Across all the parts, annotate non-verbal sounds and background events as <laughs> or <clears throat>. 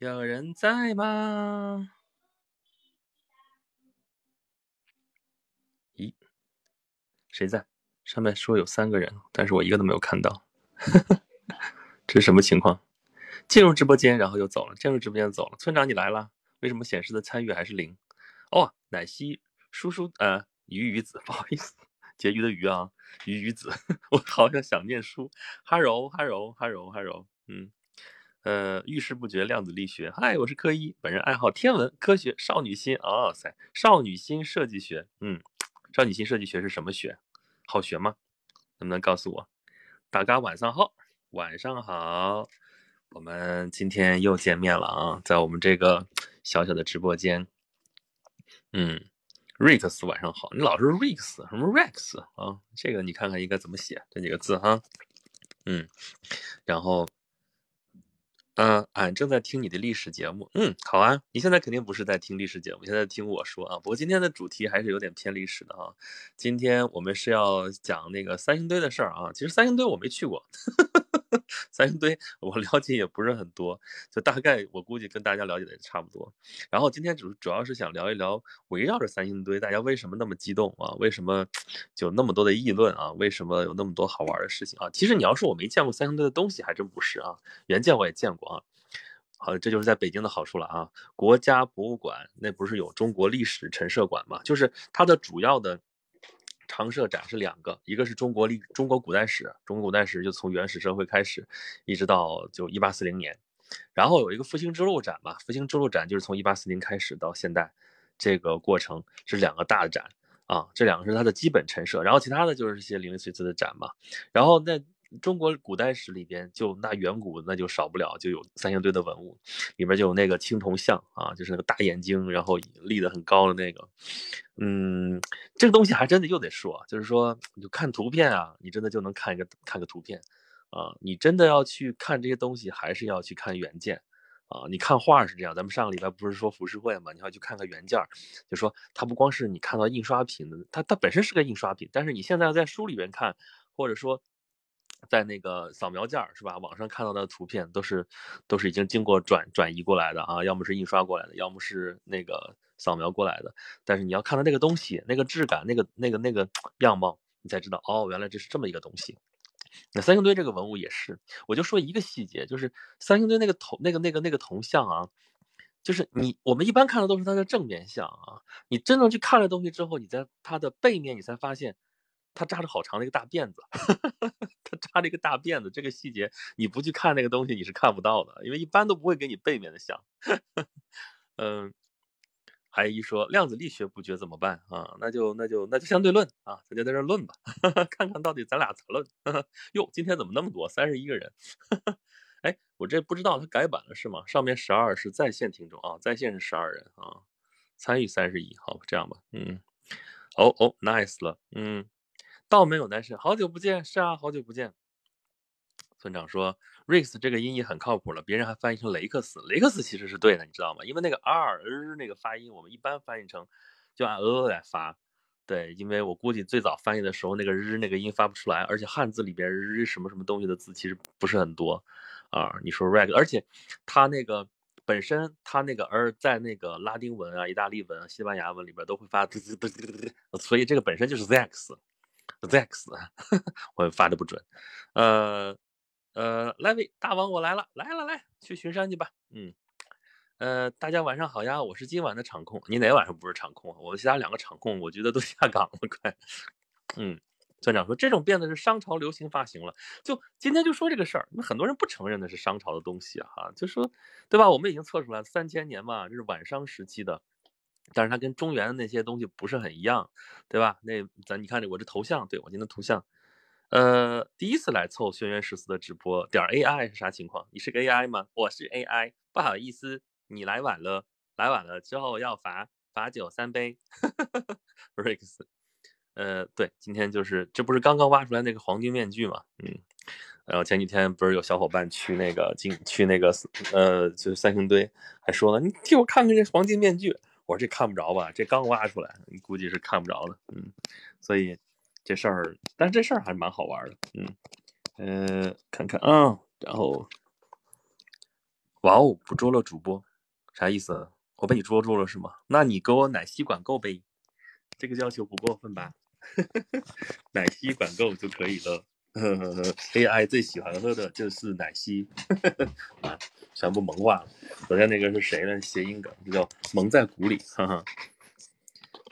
有人在吗？咦，谁在？上面说有三个人，但是我一个都没有看到，<laughs> 这是什么情况？进入直播间，然后又走了，进入直播间走了。村长你来了，为什么显示的参与还是零？哦，奶昔叔叔，呃，鱼鱼子，<laughs> 不好意思，结鱼的鱼啊，鱼鱼子，<laughs> 我好像想念书。哈柔，哈柔，哈柔，哈柔，嗯，呃，遇事不决，量子力学。嗨，我是柯一，本人爱好天文科学，少女心。哦塞，少女心设计学，嗯，少女心设计学是什么学？好学吗？能不能告诉我？大家晚上好，晚上好，我们今天又见面了啊，在我们这个小小的直播间。嗯，Rex 晚上好，你老是 Rex 什么 Rex 啊？这个你看看应该怎么写这几个字哈？嗯，然后。嗯，俺正在听你的历史节目。嗯，好啊。你现在肯定不是在听历史节目，现在听我说啊。不过今天的主题还是有点偏历史的啊。今天我们是要讲那个三星堆的事儿啊。其实三星堆我没去过。三星堆我了解也不是很多，就大概我估计跟大家了解的也差不多。然后今天主主要是想聊一聊围绕着三星堆，大家为什么那么激动啊？为什么就那么多的议论啊？为什么有那么多好玩的事情啊？其实你要说我没见过三星堆的东西，还真不是啊。原件我也见过啊。好，这就是在北京的好处了啊。国家博物馆那不是有中国历史陈设馆嘛？就是它的主要的。常设展是两个，一个是中国历中国古代史，中国古代史就从原始社会开始，一直到就一八四零年，然后有一个复兴之路展嘛，复兴之路展就是从一八四零开始到现代，这个过程是两个大的展啊，这两个是它的基本陈设，然后其他的就是一些零零碎碎的展嘛，然后那。中国古代史里边，就那远古那就少不了，就有三星堆的文物，里面就有那个青铜像啊，就是那个大眼睛，然后立得很高的那个。嗯，这个东西还真的又得说，就是说，你就看图片啊，你真的就能看一个看个图片啊，你真的要去看这些东西，还是要去看原件啊。你看画是这样，咱们上个礼拜不是说浮世绘嘛，你要去看看原件，就说它不光是你看到印刷品的，它它本身是个印刷品，但是你现在在书里边看，或者说。在那个扫描件儿是吧？网上看到的图片都是都是已经经过转转移过来的啊，要么是印刷过来的，要么是那个扫描过来的。但是你要看到那个东西，那个质感，那个那个那个样貌，你才知道哦，原来这是这么一个东西。那三星堆这个文物也是，我就说一个细节，就是三星堆那个铜那个那个那个铜像啊，就是你我们一般看的都是它的正面像啊，你真正去看了东西之后，你在它的背面，你才发现。他扎着好长的一个大辫子，<laughs> 他扎着一个大辫子，这个细节你不去看那个东西你是看不到的，因为一般都不会给你背面的像。<laughs> 嗯，还有一说量子力学不绝怎么办啊？那就那就那就相对论啊，咱就在这论吧，<laughs> 看看到底咱俩咋论。哟，今天怎么那么多？三十一个人。哎，我这不知道他改版了是吗？上面十二是在线听众啊，在线是十二人啊，参与三十一。好，这样吧，嗯，哦哦，nice 了，嗯。倒没有男神，好久不见，是啊，好久不见。村长说，Rex 这个音译很靠谱了，别人还翻译成雷克斯，雷克斯其实是对的，你知道吗？因为那个 r 那个发音，我们一般翻译成就按呃来发。对，因为我估计最早翻译的时候，那个日那个音发不出来，而且汉字里边日什么什么东西的字其实不是很多啊。你说 Rex，而且它那个本身它那个 r 在那个拉丁文啊、意大利文、西班牙文里边都会发，所以这个本身就是 Zex。Zex，<laughs> 我发的不准。呃呃，来位大王，我来了，来了来，去巡山去吧。嗯，呃，大家晚上好呀，我是今晚的场控。你哪晚上不是场控？我们其他两个场控，我觉得都 <laughs> 下岗了，快。嗯，村长说这种辫子是商朝流行发型了。就今天就说这个事儿，那很多人不承认的是商朝的东西啊，就说对吧？我们已经测出来三千年嘛，这是晚商时期的。但是它跟中原的那些东西不是很一样，对吧？那咱你看这我这头像，对我今天头像，呃，第一次来凑轩辕十四的直播，点 AI 是啥情况？你是个 AI 吗？我是 AI，不好意思，你来晚了，来晚了之后要罚罚酒三杯。<laughs> Rex，呃，对，今天就是这不是刚刚挖出来那个黄金面具嘛？嗯，然后前几天不是有小伙伴去那个进去那个呃，就是三星堆，还说了，你替我看看这黄金面具。我这看不着吧，这刚挖出来，估计是看不着的，嗯，所以这事儿，但这事儿还是蛮好玩的，嗯，呃，看看啊，然后哇哦，捕捉了主播，啥意思？我被你捉住了是吗？那你给我奶昔管够呗，这个要求不过分吧？<laughs> 奶昔管够就可以了。呵呵呵 AI 最喜欢喝的就是奶昔，啊，全部萌化了。昨天那个是谁呢？谐音梗，叫蒙在鼓里。哈哈。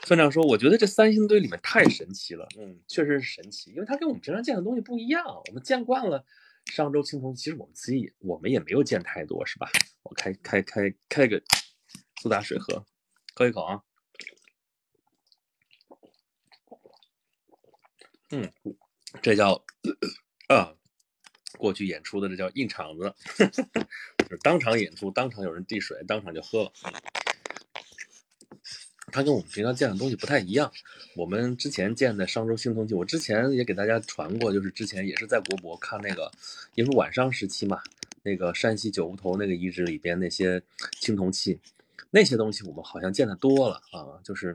村长说：“我觉得这三星堆里面太神奇了，嗯，确实是神奇，因为它跟我们平常见的东西不一样。我们见惯了商周青铜，其实我们自己我们也没有见太多，是吧？我开开开开个苏打水喝，喝一口啊。嗯，这叫啊，过去演出的这叫硬场子，<laughs> 就是当场演出，当场有人递水，当场就喝了。”它跟我们平常见的东西不太一样。我们之前见的商周青铜器，我之前也给大家传过，就是之前也是在国博看那个，因为晚上时期嘛，那个山西九湖头那个遗址里边那些青铜器，那些东西我们好像见的多了啊，就是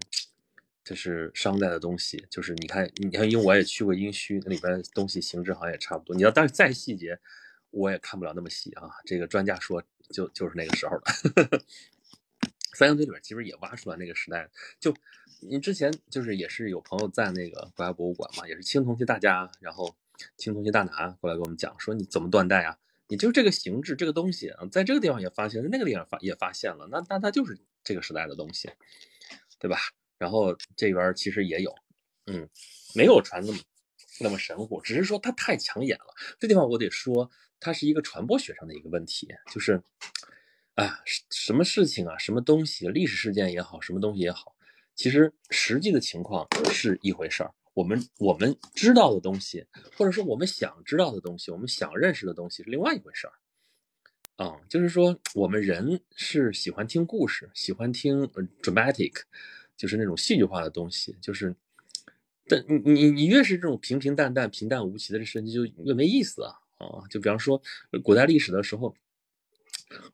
就是商代的东西，就是你看，你看，因为我也去过殷墟，那里边东西形制好像也差不多。你要但是再细节，我也看不了那么细啊。这个专家说，就就是那个时候的。<laughs> 三星堆里边其实也挖出来那个时代，就你之前就是也是有朋友在那个国家博物馆嘛，也是青铜器大家，然后青铜器大拿过来给我们讲说你怎么断代啊？你就这个形制这个东西啊，在这个地方也发现，在那个地方发也发现了，那那它就是这个时代的东西，对吧？然后这边其实也有，嗯，没有传那么那么神乎，只是说它太抢眼了。这地方我得说，它是一个传播学上的一个问题，就是。啊，什么事情啊，什么东西，历史事件也好，什么东西也好，其实实际的情况是一回事儿。我们我们知道的东西，或者说我们想知道的东西，我们想认识的东西是另外一回事儿。啊，就是说我们人是喜欢听故事，喜欢听 dramatic，就是那种戏剧化的东西。就是，但你你你越是这种平平淡淡、平淡无奇的这事情，就越没意思啊啊！就比方说古代历史的时候。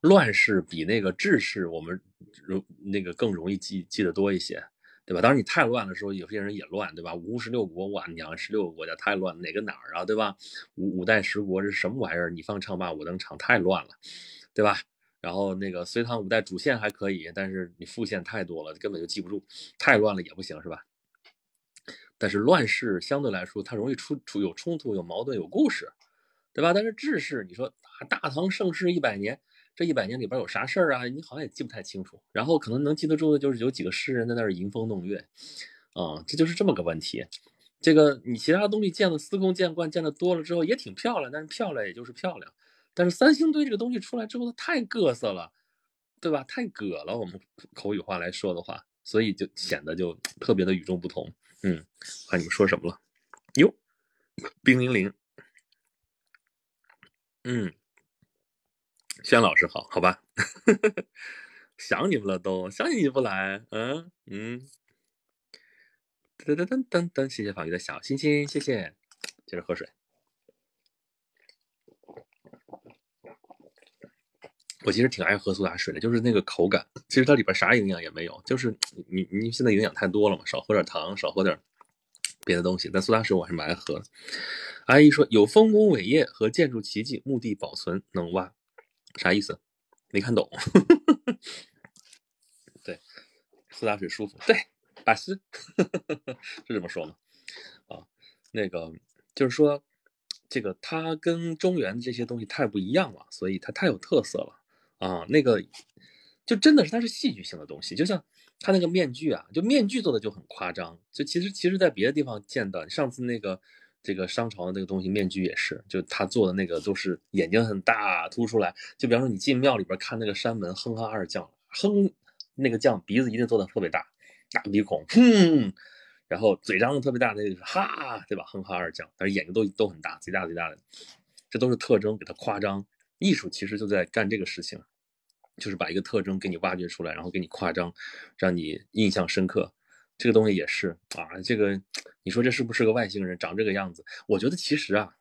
乱世比那个治世，我们容那个更容易记记得多一些，对吧？当然你太乱的时候，有些人也乱，对吧？五十六国，哇，娘，十六个国家太乱，哪个哪儿啊，对吧？五五代十国这是什么玩意儿？你放唱罢我登场，太乱了，对吧？然后那个隋唐五代主线还可以，但是你副线太多了，根本就记不住，太乱了也不行，是吧？但是乱世相对来说，它容易出出有冲突、有矛盾、有故事，对吧？但是治世，你说大大唐盛世一百年。这一百年里边有啥事儿啊？你好像也记不太清楚。然后可能能记得住的就是有几个诗人在那儿吟风弄月，啊，这就是这么个问题。这个你其他东西见的司空见惯，见的多了之后也挺漂亮，但是漂亮也就是漂亮。但是三星堆这个东西出来之后，它太各色了，对吧？太葛了，我们口语话来说的话，所以就显得就特别的与众不同。嗯，看你们说什么了？哟，冰凌凌，嗯。轩老师好，好吧，<laughs> 想你们了都，想你不来，嗯嗯，噔噔噔噔噔，谢谢法律的小心心，谢谢，接着喝水。我其实挺爱喝苏打水的，就是那个口感，其实它里边啥营养也没有，就是你你现在营养太多了嘛，少喝点糖，少喝点别的东西，但苏打水我还是蛮爱喝的。阿姨说有丰功伟业和建筑奇迹，墓地保存能挖。啥意思？没看懂。<laughs> 对，苏打水舒服。对，巴斯是这么说吗？啊，那个就是说，这个它跟中原这些东西太不一样了，所以它太有特色了啊。那个就真的是它是戏剧性的东西，就像它那个面具啊，就面具做的就很夸张。就其实其实在别的地方见到，上次那个。这个商朝的那个东西，面具也是，就他做的那个都是眼睛很大凸出来。就比方说你进庙里边看那个山门，哼哈二将，哼，那个将鼻子一定做的特别大，大鼻孔，哼，然后嘴张的特别大，那个是哈，对吧？哼哈二将，但是眼睛都都很大，贼大贼大的，这都是特征，给它夸张。艺术其实就在干这个事情，就是把一个特征给你挖掘出来，然后给你夸张，让你印象深刻。这个东西也是啊，这个你说这是不是个外星人长这个样子？我觉得其实啊，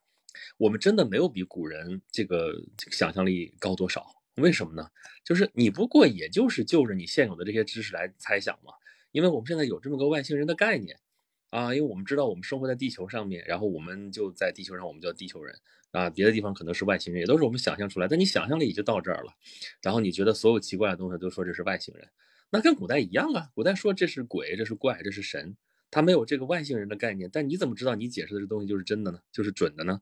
我们真的没有比古人这个想象力高多少。为什么呢？就是你不过也就是就着你现有的这些知识来猜想嘛。因为我们现在有这么个外星人的概念，啊，因为我们知道我们生活在地球上面，然后我们就在地球上，我们叫地球人啊，别的地方可能是外星人，也都是我们想象出来。但你想象力也就到这儿了，然后你觉得所有奇怪的东西都说这是外星人，那跟古代一样啊。古代说这是鬼，这是怪，这是神，他没有这个外星人的概念。但你怎么知道你解释的这东西就是真的呢？就是准的呢？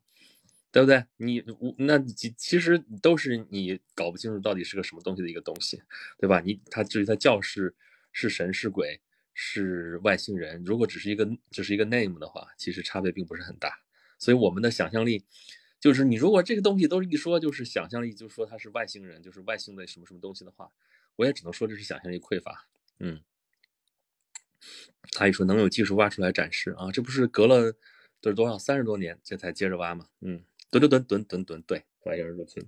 对不对？你我那其其实都是你搞不清楚到底是个什么东西的一个东西，对吧？你他至于他教是是神是鬼。是外星人。如果只是一个只是一个 name 的话，其实差别并不是很大。所以我们的想象力，就是你如果这个东西都是一说就是想象力，就说他是外星人，就是外星的什么什么东西的话，我也只能说这是想象力匮乏。嗯，他一说能有技术挖出来展示啊，这不是隔了都是多少三十多年这才接着挖吗？嗯，蹲蹲蹲蹲蹲蹲，对，玩意儿如此。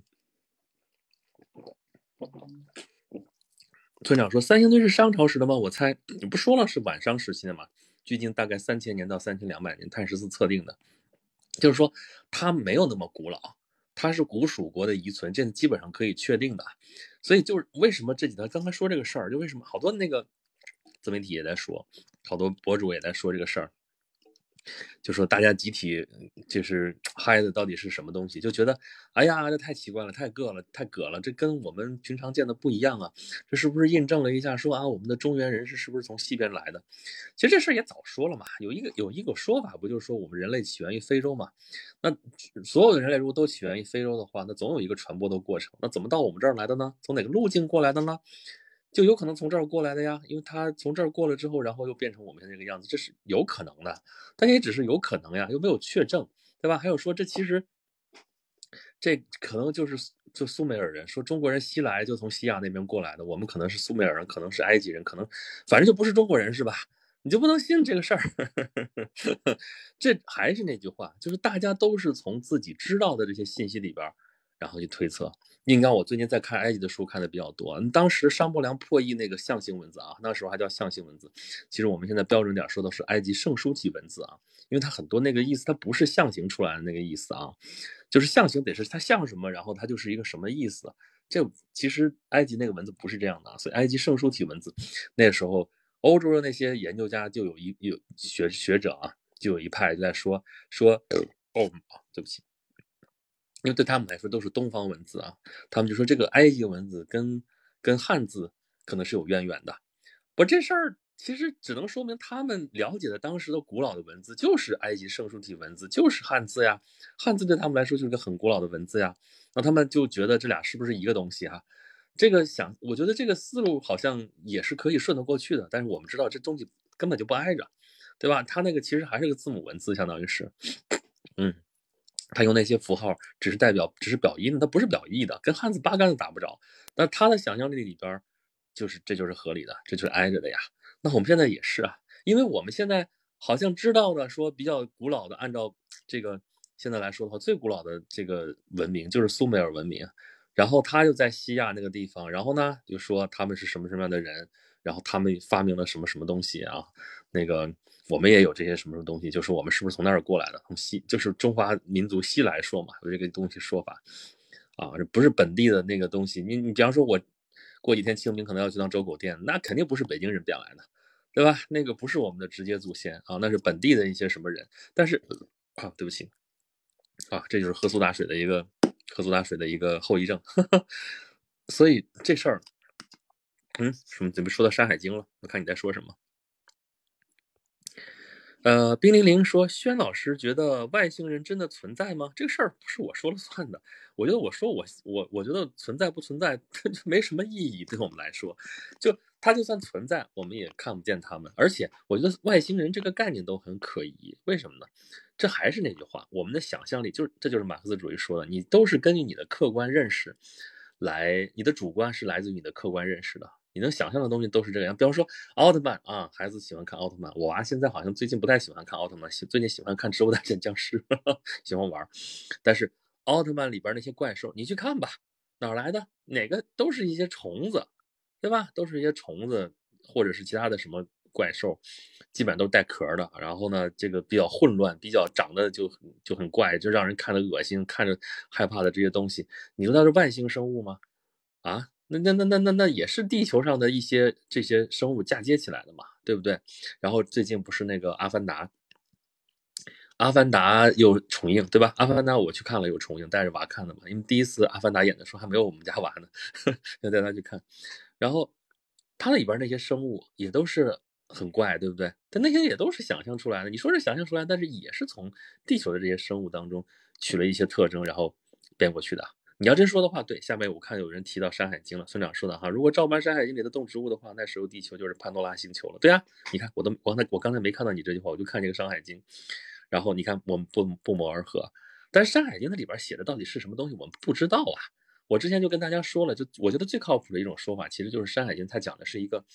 村长说：“三星堆是商朝时的吗？我猜你不说了是晚商时期的吗？距今大概三千年到三千两百年，碳十四测定的，就是说它没有那么古老，它是古蜀国的遗存，这基本上可以确定的。所以就是为什么这几天刚才说这个事儿，就为什么好多那个自媒体也在说，好多博主也在说这个事儿。”就说大家集体就是嗨的到底是什么东西？就觉得哎呀，这太奇怪了，太个了，太葛了，这跟我们平常见的不一样啊！这是不是印证了一下说啊，我们的中原人士是不是从西边来的？其实这事儿也早说了嘛，有一个有一个说法，不就是说我们人类起源于非洲嘛？那所有的人类如果都起源于非洲的话，那总有一个传播的过程。那怎么到我们这儿来的呢？从哪个路径过来的呢？就有可能从这儿过来的呀，因为他从这儿过了之后，然后又变成我们现在这个样子，这是有可能的，但也只是有可能呀，又没有确证，对吧？还有说这其实这可能就是就苏美尔人说中国人西来就从西亚那边过来的，我们可能是苏美尔人，可能是埃及人，可能反正就不是中国人是吧？你就不能信这个事儿？<laughs> 这还是那句话，就是大家都是从自己知道的这些信息里边。然后去推测，应该我最近在看埃及的书看的比较多。当时商伯良破译那个象形文字啊，那时候还叫象形文字。其实我们现在标准点说的是埃及圣书体文字啊，因为它很多那个意思它不是象形出来的那个意思啊，就是象形得是它像什么，然后它就是一个什么意思。这其实埃及那个文字不是这样的，所以埃及圣书体文字那时候欧洲的那些研究家就有一有学学者啊，就有一派就在说说哦，对不起。因为对他们来说都是东方文字啊，他们就说这个埃及文字跟跟汉字可能是有渊源的。不，这事儿其实只能说明他们了解的当时的古老的文字就是埃及圣书体文字，就是汉字呀。汉字对他们来说就是个很古老的文字呀。那他们就觉得这俩是不是一个东西啊？这个想，我觉得这个思路好像也是可以顺得过去的。但是我们知道这东西根本就不挨着，对吧？它那个其实还是个字母文字，相当于是，嗯。他用那些符号只是代表，只是表音的，它不是表意的，跟汉字八竿子打不着。那他的想象力里边，就是这就是合理的，这就是挨着的呀。那我们现在也是啊，因为我们现在好像知道的说比较古老的，按照这个现在来说的话，最古老的这个文明就是苏美尔文明，然后他又在西亚那个地方，然后呢就说他们是什么什么样的人，然后他们发明了什么什么东西啊，那个。我们也有这些什么什么东西，就是我们是不是从那儿过来的？从西，就是中华民族西来说嘛，有这个东西说法啊，这不是本地的那个东西。你你比方说，我过几天清明可能要去趟周口店，那肯定不是北京人变来的，对吧？那个不是我们的直接祖先啊，那是本地的一些什么人。但是啊，对不起啊，这就是喝苏打水的一个喝苏打水的一个后遗症。<laughs> 所以这事儿，嗯，什么？怎么说到《山海经》了？我看你在说什么。呃，冰凌凌说：“轩老师觉得外星人真的存在吗？这个事儿不是我说了算的。我觉得我说我我我觉得存在不存在，<laughs> 没什么意义。对我们来说，就它就算存在，我们也看不见他们。而且，我觉得外星人这个概念都很可疑。为什么呢？这还是那句话，我们的想象力就是这就是马克思主义说的，你都是根据你的客观认识来，你的主观是来自于你的客观认识的。”你能想象的东西都是这个样，比方说奥特曼啊，孩子喜欢看奥特曼，我娃现在好像最近不太喜欢看奥特曼，最近喜欢看《植物大战僵尸》，喜欢玩。但是奥特曼里边那些怪兽，你去看吧，哪来的？哪个都是一些虫子，对吧？都是一些虫子，或者是其他的什么怪兽，基本上都是带壳的。然后呢，这个比较混乱，比较长得就就很怪，就让人看着恶心，看着害怕的这些东西，你说它是外星生物吗？啊？那那那那那那也是地球上的一些这些生物嫁接起来的嘛，对不对？然后最近不是那个《阿凡达》，《阿凡达》有重映，对吧？《阿凡达》我去看了有重映，带着娃看的嘛，因为第一次《阿凡达》演的时候还没有我们家娃呢，<laughs> 要带他去看。然后它里边那些生物也都是很怪，对不对？但那些也都是想象出来的。你说是想象出来，但是也是从地球的这些生物当中取了一些特征，然后变过去的。你要真说的话，对，下面我看有人提到《山海经》了。村长说的哈，如果照搬《山海经》里的动植物的话，那时候地球就是潘多拉星球了。对啊，你看我都我刚才我刚才没看到你这句话，我就看这个《山海经》，然后你看我们不不谋而合。但是《山海经》它里边写的到底是什么东西，我们不知道啊。我之前就跟大家说了，就我觉得最靠谱的一种说法，其实就是《山海经》它讲的是一个，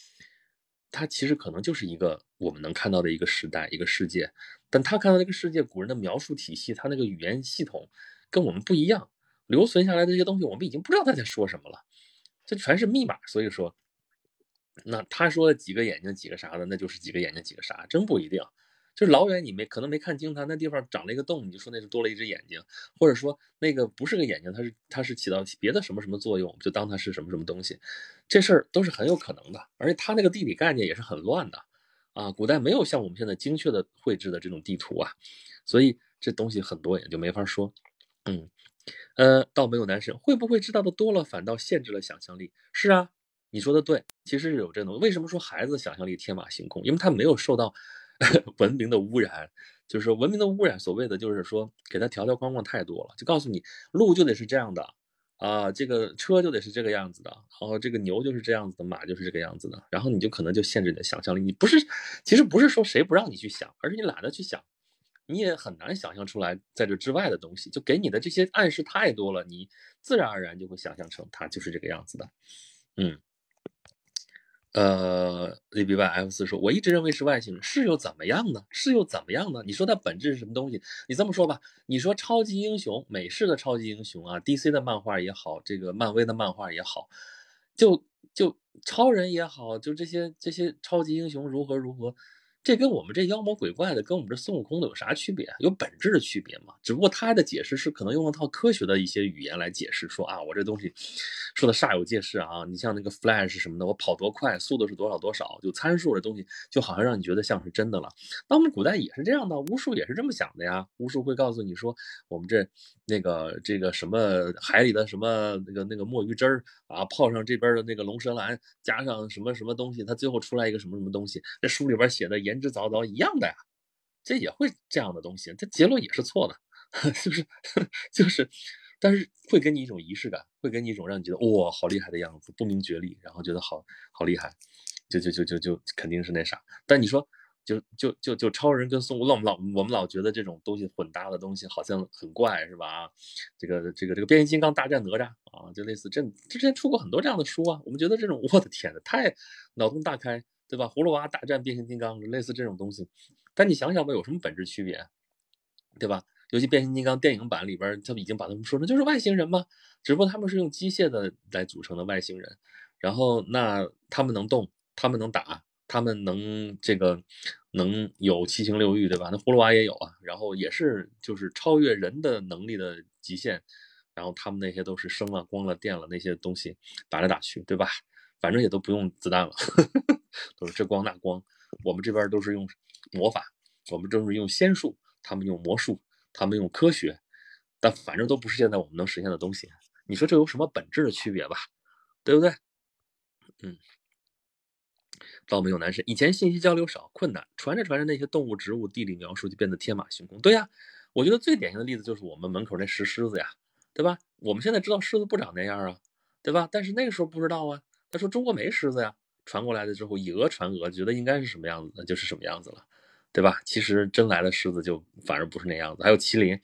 它其实可能就是一个我们能看到的一个时代一个世界，但他看到这个世界，古人的描述体系，他那个语言系统跟我们不一样。留存下来的这些东西，我们已经不知道他在说什么了，这全是密码。所以说，那他说几个眼睛几个啥的，那就是几个眼睛几个啥，真不一定。就是老远你没可能没看清他那地方长了一个洞，你就说那是多了一只眼睛，或者说那个不是个眼睛，它是它是起到别的什么什么作用，就当它是什么什么东西，这事儿都是很有可能的。而且他那个地理概念也是很乱的啊，古代没有像我们现在精确的绘制的这种地图啊，所以这东西很多也就没法说，嗯。呃，倒没有男神会不会知道的多了，反倒限制了想象力？是啊，你说的对，其实是有这种。为什么说孩子想象力天马行空？因为他没有受到 <laughs> 文明的污染，就是文明的污染。所谓的就是说，给他条条框框太多了，就告诉你路就得是这样的啊，这个车就得是这个样子的，然后这个牛就是这样子的，马就是这个样子的，然后你就可能就限制你的想象力。你不是，其实不是说谁不让你去想，而是你懒得去想。你也很难想象出来在这之外的东西，就给你的这些暗示太多了，你自然而然就会想象成它就是这个样子的。嗯，呃，Z B Y F 四说，我一直认为是外星人，是又怎么样呢？是又怎么样呢？你说它本质是什么东西？你这么说吧，你说超级英雄，美式的超级英雄啊，D C 的漫画也好，这个漫威的漫画也好，就就超人也好，就这些这些超级英雄如何如何。这跟我们这妖魔鬼怪的，跟我们这孙悟空的有啥区别？有本质的区别吗？只不过他的解释是可能用了套科学的一些语言来解释，说啊，我这东西说的煞有介事啊。你像那个 Flash 什么的，我跑多快，速度是多少多少，就参数的东西，就好像让你觉得像是真的了。那我们古代也是这样的，巫术也是这么想的呀。巫术会告诉你说，我们这那个这个什么海里的什么那个那个墨鱼汁儿啊，泡上这边的那个龙舌兰，加上什么什么东西，它最后出来一个什么什么东西。这书里边写的言之凿凿一样的呀，这也会这样的东西，这结论也是错的，<laughs> 就是就是，但是会给你一种仪式感，会给你一种让你觉得哇好厉害的样子，不明觉厉，然后觉得好好厉害，就就就就就肯定是那啥。但你说就就就就超人跟孙悟空，我们老我们老觉得这种东西混搭的东西好像很怪是吧？这个这个这个变形金刚大战哪吒啊，就类似这之前出过很多这样的书啊，我们觉得这种我的天呐，太脑洞大开。对吧？葫芦娃大战变形金刚，类似这种东西，但你想想吧，有什么本质区别？对吧？尤其变形金刚电影版里边，他们已经把他们说成就是外星人嘛，只不过他们是用机械的来组成的外星人。然后那他们能动，他们能打，他们能这个能有七情六欲，对吧？那葫芦娃也有啊，然后也是就是超越人的能力的极限，然后他们那些都是生了光了电了那些东西打来打去，对吧？反正也都不用子弹了，<laughs> 都是这光那光。我们这边都是用魔法，我们都是用仙术，他们用魔术，他们用科学，但反正都不是现在我们能实现的东西。你说这有什么本质的区别吧？对不对？嗯。倒没有男神，以前信息交流少，困难，传着传着那些动物、植物、地理描述就变得天马行空。对呀，我觉得最典型的例子就是我们门口那石狮子呀，对吧？我们现在知道狮子不长那样啊，对吧？但是那个时候不知道啊。他说：“中国没狮子呀，传过来的之后以讹传讹，觉得应该是什么样子，那就是什么样子了，对吧？其实真来的狮子就反而不是那样子。还有麒麟，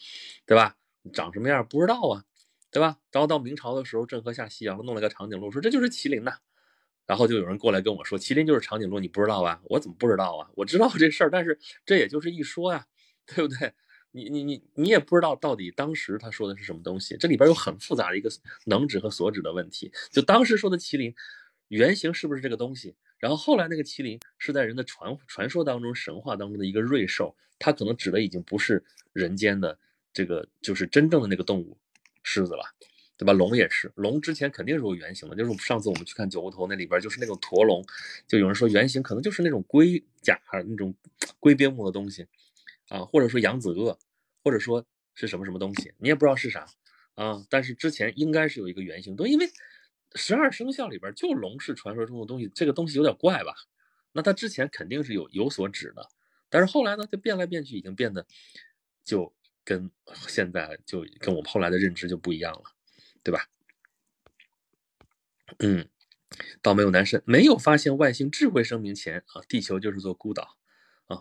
对吧？长什么样不知道啊，对吧？然后到明朝的时候，郑和下西洋弄了个长颈鹿，说这就是麒麟呐。然后就有人过来跟我说，麒麟就是长颈鹿，你不知道啊？我怎么不知道啊？我知道这事儿，但是这也就是一说呀，对不对？你你你你也不知道到底当时他说的是什么东西，这里边有很复杂的一个能指和所指的问题。就当时说的麒麟。”原型是不是这个东西？然后后来那个麒麟是在人的传传说当中、神话当中的一个瑞兽，它可能指的已经不是人间的这个，就是真正的那个动物狮子了。对吧？龙也是，龙之前肯定是有原型的，就是我们上次我们去看九湖头那里边就是那种驼龙，就有人说原型可能就是那种龟甲那种龟边目的东西啊，或者说扬子鳄，或者说是什么什么东西，你也不知道是啥啊。但是之前应该是有一个原型，都因为十二生肖里边就龙是传说中的东西，这个东西有点怪吧？那它之前肯定是有有所指的，但是后来呢，就变来变去，已经变得就跟现在就跟我们后来的认知就不一样了。对吧？嗯，倒没有男生没有发现外星智慧生命前啊，地球就是座孤岛啊。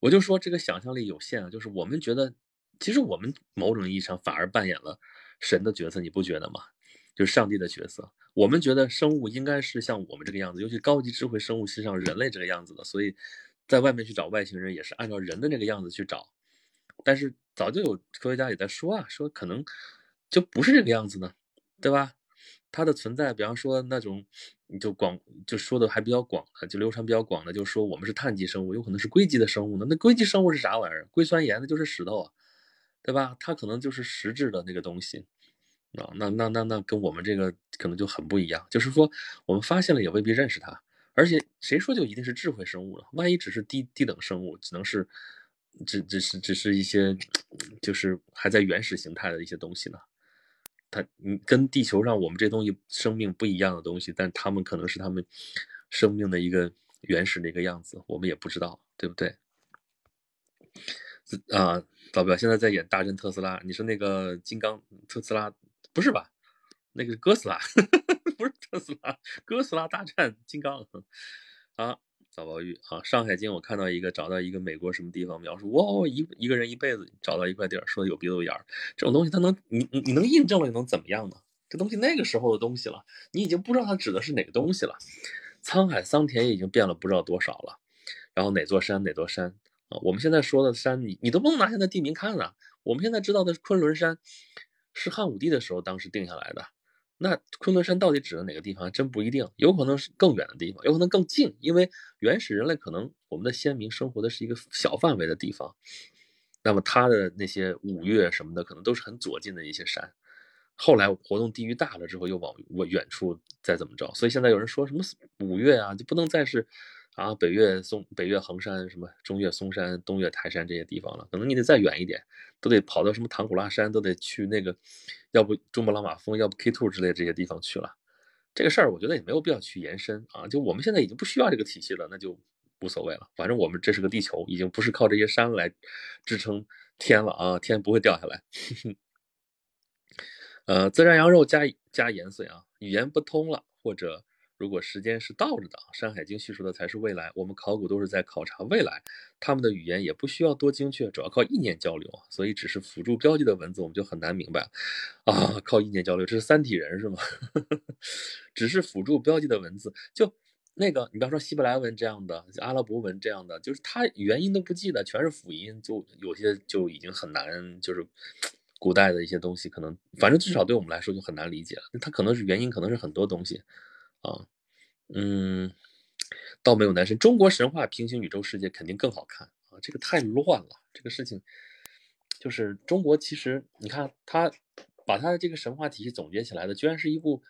我就说这个想象力有限啊，就是我们觉得，其实我们某种意义上反而扮演了神的角色，你不觉得吗？就是上帝的角色。我们觉得生物应该是像我们这个样子，尤其高级智慧生物是像人类这个样子的，所以在外面去找外星人也是按照人的那个样子去找。但是早就有科学家也在说啊，说可能。就不是这个样子呢，对吧？它的存在，比方说那种，你就广就说的还比较广的，就流传比较广的，就说我们是碳基生物，有可能是硅基的生物呢。那硅基生物是啥玩意儿？硅酸盐那就是石头啊，对吧？它可能就是实质的那个东西啊。那那那那跟我们这个可能就很不一样。就是说，我们发现了也未必认识它，而且谁说就一定是智慧生物了？万一只是低低等生物，只能是只只是只是一些就是还在原始形态的一些东西呢？它，嗯，跟地球上我们这东西生命不一样的东西，但他们可能是他们生命的一个原始的一个样子，我们也不知道，对不对？啊，老表现在在演大战特斯拉，你说那个金刚特斯拉不是吧？那个是哥斯拉，<laughs> 不是特斯拉，哥斯拉大战金刚 <laughs> 啊。早宝玉啊，《上海经》我看到一个找到一个美国什么地方描述，哇，一一个人一辈子找到一块地儿，说有鼻子有眼儿，这种东西它能你你你能印证了又能怎么样呢？这东西那个时候的东西了，你已经不知道它指的是哪个东西了。沧海桑田已经变了不知道多少了，然后哪座山哪座山啊？我们现在说的山，你你都不能拿现在地名看啊。我们现在知道的是昆仑山是汉武帝的时候当时定下来的。那昆仑山到底指的哪个地方？真不一定，有可能是更远的地方，有可能更近。因为原始人类可能我们的先民生活的是一个小范围的地方，那么他的那些五岳什么的，可能都是很左近的一些山。后来活动地域大了之后，又往往远处再怎么着。所以现在有人说什么五岳啊，就不能再是。啊，北岳嵩、北岳恒山，什么中岳嵩山、东岳泰山这些地方了，可能你得再远一点，都得跑到什么唐古拉山，都得去那个，要不珠穆朗玛峰，要不 K two 之类这些地方去了。这个事儿我觉得也没有必要去延伸啊，就我们现在已经不需要这个体系了，那就无所谓了。反正我们这是个地球，已经不是靠这些山来支撑天了啊，天不会掉下来。<laughs> 呃，自然羊肉加加盐碎啊，语言不通了或者。如果时间是倒着的，《山海经》叙述的才是未来。我们考古都是在考察未来，他们的语言也不需要多精确，主要靠意念交流所以只是辅助标记的文字，我们就很难明白啊。靠意念交流，这是三体人是吗？<laughs> 只是辅助标记的文字，就那个，你比方说希伯来文这样的，阿拉伯文这样的，就是它元音都不记得，全是辅音，就有些就已经很难，就是古代的一些东西，可能反正至少对我们来说就很难理解了。它可能是原因，可能是很多东西。啊，嗯，倒没有男神。中国神话平行宇宙世界肯定更好看啊！这个太乱了，这个事情就是中国其实你看他把他的这个神话体系总结起来的，居然是一部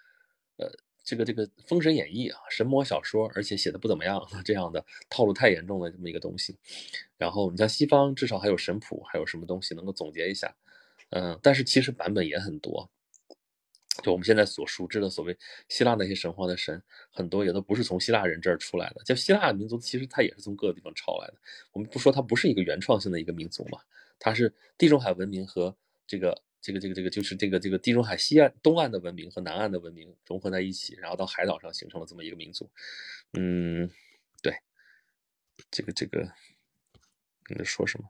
呃这个这个《封神演义》啊，神魔小说，而且写的不怎么样，<laughs> 这样的套路太严重的这么一个东西。然后你像西方至少还有神谱，还有什么东西能够总结一下？嗯，但是其实版本也很多。就我们现在所熟知的所谓希腊那些神话的神，很多也都不是从希腊人这儿出来的。就希腊民族，其实它也是从各个地方抄来的。我们不说它不是一个原创性的一个民族嘛，它是地中海文明和这个这个这个这个就是这个这个地中海西岸东岸的文明和南岸的文明融合在一起，然后到海岛上形成了这么一个民族。嗯，对，这个这个，你在说什么？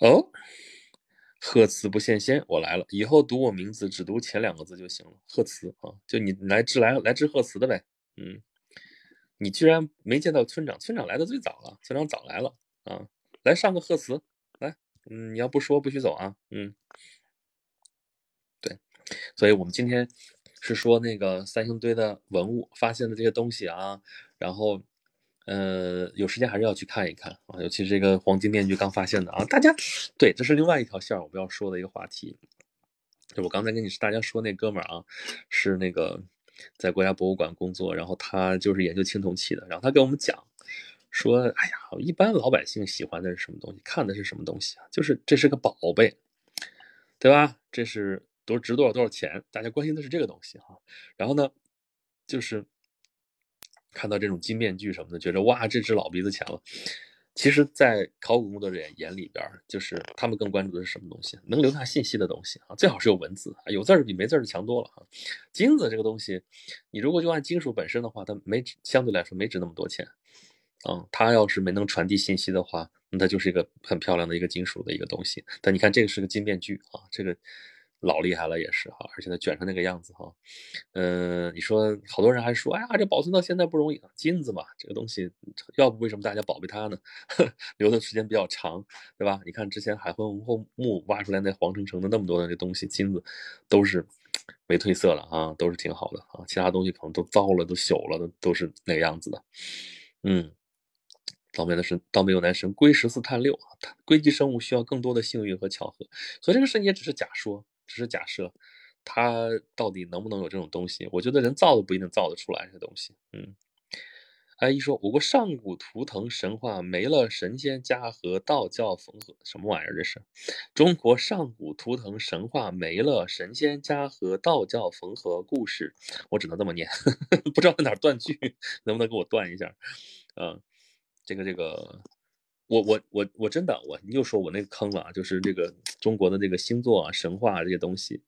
哦。贺词不羡仙，我来了。以后读我名字，只读前两个字就行了。贺词啊，就你来致来来致贺词的呗。嗯，你居然没见到村长，村长来的最早了，村长早来了啊。来上个贺词，来，嗯，你要不说不许走啊。嗯，对，所以我们今天是说那个三星堆的文物发现的这些东西啊，然后。呃，有时间还是要去看一看啊，尤其是这个黄金面具刚发现的啊，大家对，这是另外一条线我们要说的一个话题。就我刚才跟你大家说那哥们儿啊，是那个在国家博物馆工作，然后他就是研究青铜器的，然后他给我们讲说，哎呀，一般老百姓喜欢的是什么东西，看的是什么东西啊？就是这是个宝贝，对吧？这是多值多少多少钱？大家关心的是这个东西哈。然后呢，就是看到这种金面具什么的，觉得哇，这只老鼻子钱了。其实，在考古工作者眼里边，就是他们更关注的是什么东西？能留下信息的东西啊，最好是有文字，有字儿比没字儿强多了哈。金子这个东西，你如果就按金属本身的话，它没相对来说没值那么多钱，嗯，它要是没能传递信息的话，那它就是一个很漂亮的一个金属的一个东西。但你看这个是个金面具啊，这个。老厉害了也是哈，而且它卷成那个样子哈，嗯，你说好多人还说，哎呀，这保存到现在不容易，金子嘛，这个东西，要不为什么大家宝贝它呢？<laughs> 留的时间比较长，对吧？你看之前海昏侯墓挖出来那黄澄澄的那么多的这东西，金子都是没褪色了啊，都是挺好的啊，其他东西可能都糟了，都朽了，都都是那个样子的。嗯，倒霉的是倒霉有男神龟十四探六啊，硅基生物需要更多的幸运和巧合，所以这个事情也只是假说。只是假设，它到底能不能有这种东西？我觉得人造都不一定造得出来这东西。嗯，哎，一说我国上古图腾神话没了神仙家和道教缝合，什么玩意儿这是？中国上古图腾神话没了神仙家和道教缝合故事，我只能这么念，<laughs> 不知道在哪断句，<laughs> 能不能给我断一下？嗯，这个这个。我我我我真的我你又说我那个坑了，就是这个中国的这个星座啊、神话这些东西，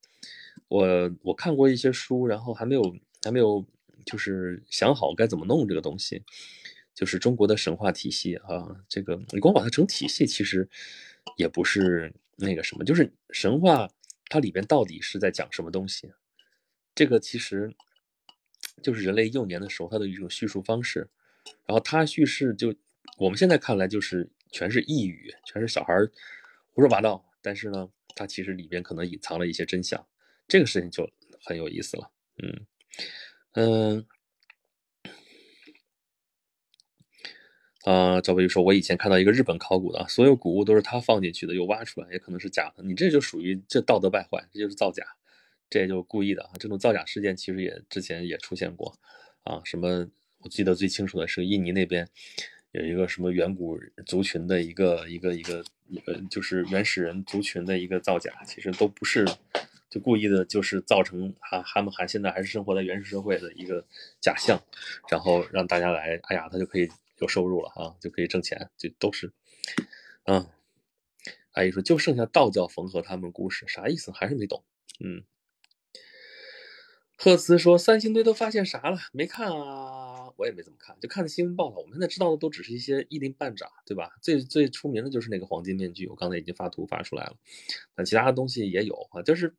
我我看过一些书，然后还没有还没有就是想好该怎么弄这个东西，就是中国的神话体系啊，这个你光把它成体系，其实也不是那个什么，就是神话它里边到底是在讲什么东西，这个其实就是人类幼年的时候它的一种叙述方式，然后它叙事就。我们现在看来就是全是呓语，全是小孩胡说八道。但是呢，它其实里边可能隐藏了一些真相，这个事情就很有意思了。嗯嗯啊，赵飞宇说：“我以前看到一个日本考古的，所有古物都是他放进去的，又挖出来，也可能是假的。你这就属于这道德败坏，这就是造假，这也就是故意的啊！这种造假事件其实也之前也出现过啊。什么？我记得最清楚的是印尼那边。”有一个什么远古族群的一个一个一个一个，就是原始人族群的一个造假，其实都不是就故意的，就是造成哈他们还现在还是生活在原始社会的一个假象，然后让大家来，哎呀，他就可以有收入了啊，就可以挣钱，就都是，嗯，阿姨说就剩下道教缝合他们故事，啥意思？还是没懂，嗯。赫兹说三星堆都发现啥了？没看啊。我也没怎么看，就看的新闻报道。我们现在知道的都只是一些一鳞半爪，对吧？最最出名的就是那个黄金面具，我刚才已经发图发出来了。那其他的东西也有啊，就是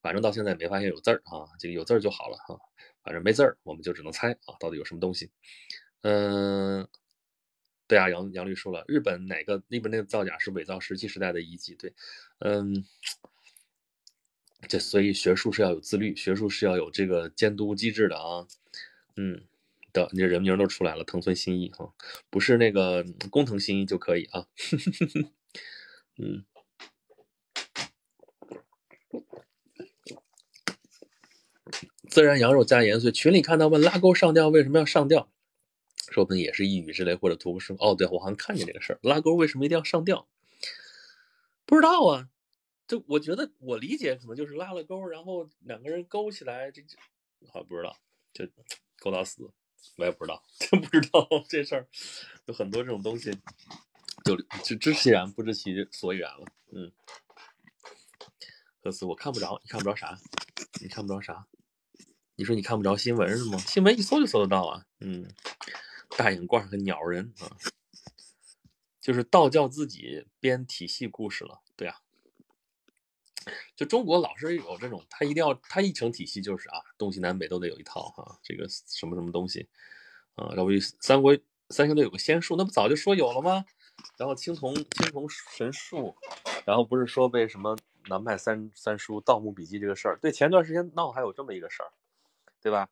反正到现在没发现有字儿啊，这个有字儿就好了哈。反正没字儿，我们就只能猜啊，到底有什么东西？嗯，对啊，杨杨律说了，日本哪个那边那个造假是伪造石器时代的遗迹？对，嗯，这所以学术是要有自律，学术是要有这个监督机制的啊，嗯。的，你这人名都出来了，藤村新一哈，不是那个工藤新一就可以啊。<laughs> 嗯，自然羊肉加盐碎，群里看到问拉钩上吊为什么要上吊，说不定也是一语之类或者图个什么。哦，对我好像看见这个事儿，拉钩为什么一定要上吊？不知道啊，就我觉得我理解可能就是拉了钩，然后两个人勾起来，这这好不知道，就 <tsk> 勾到死。我也不知道，<laughs> 真不知道这事儿，有很多这种东西，就就知其然不知其所以然了。嗯，何思，我看不着，你看不着啥？你看不着啥？你说你看不着新闻是吗？新闻一搜就搜得到啊。嗯，大眼罐和鸟人啊，就是道教自己编体系故事了。对啊。就中国老是有这种，他一定要他一成体系就是啊，东西南北都得有一套哈，这个什么什么东西啊，要不三国三星堆有个仙术，那不早就说有了吗？然后青铜青铜神树，然后不是说被什么南派三三叔《盗墓笔记》这个事儿，对，前段时间闹还有这么一个事儿，对吧？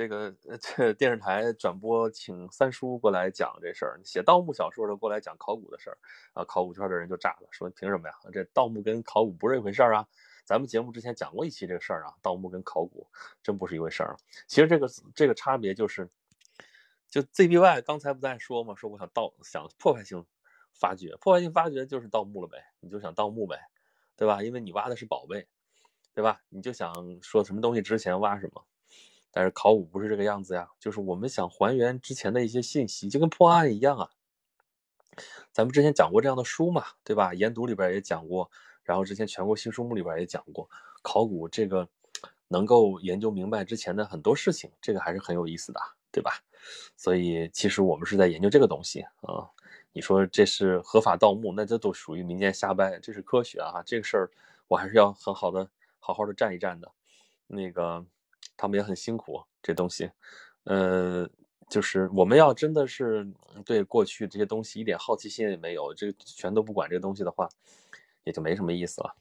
这个 <laughs> 这电视台转播，请三叔过来讲这事儿，写盗墓小说的过来讲考古的事儿啊，考古圈的人就炸了，说凭什么呀？这盗墓跟考古不是一回事儿啊！咱们节目之前讲过一期这个事儿啊，盗墓跟考古真不是一回事儿。其实这个这个差别就是，就 ZBY 刚才不在说嘛？说我想盗，想破坏性发掘，破坏性发掘就是盗墓了呗，你就想盗墓呗，对吧？因为你挖的是宝贝，对吧？你就想说什么东西值钱挖什么。但是考古不是这个样子呀，就是我们想还原之前的一些信息，就跟破案一样啊。咱们之前讲过这样的书嘛，对吧？研读里边也讲过，然后之前全国新书目里边也讲过，考古这个能够研究明白之前的很多事情，这个还是很有意思的，对吧？所以其实我们是在研究这个东西啊。你说这是合法盗墓，那这都属于民间瞎掰，这是科学啊。这个事儿我还是要很好的、好好的站一站的，那个。他们也很辛苦，这东西，呃，就是我们要真的是对过去这些东西一点好奇心也没有，这全都不管这东西的话，也就没什么意思了。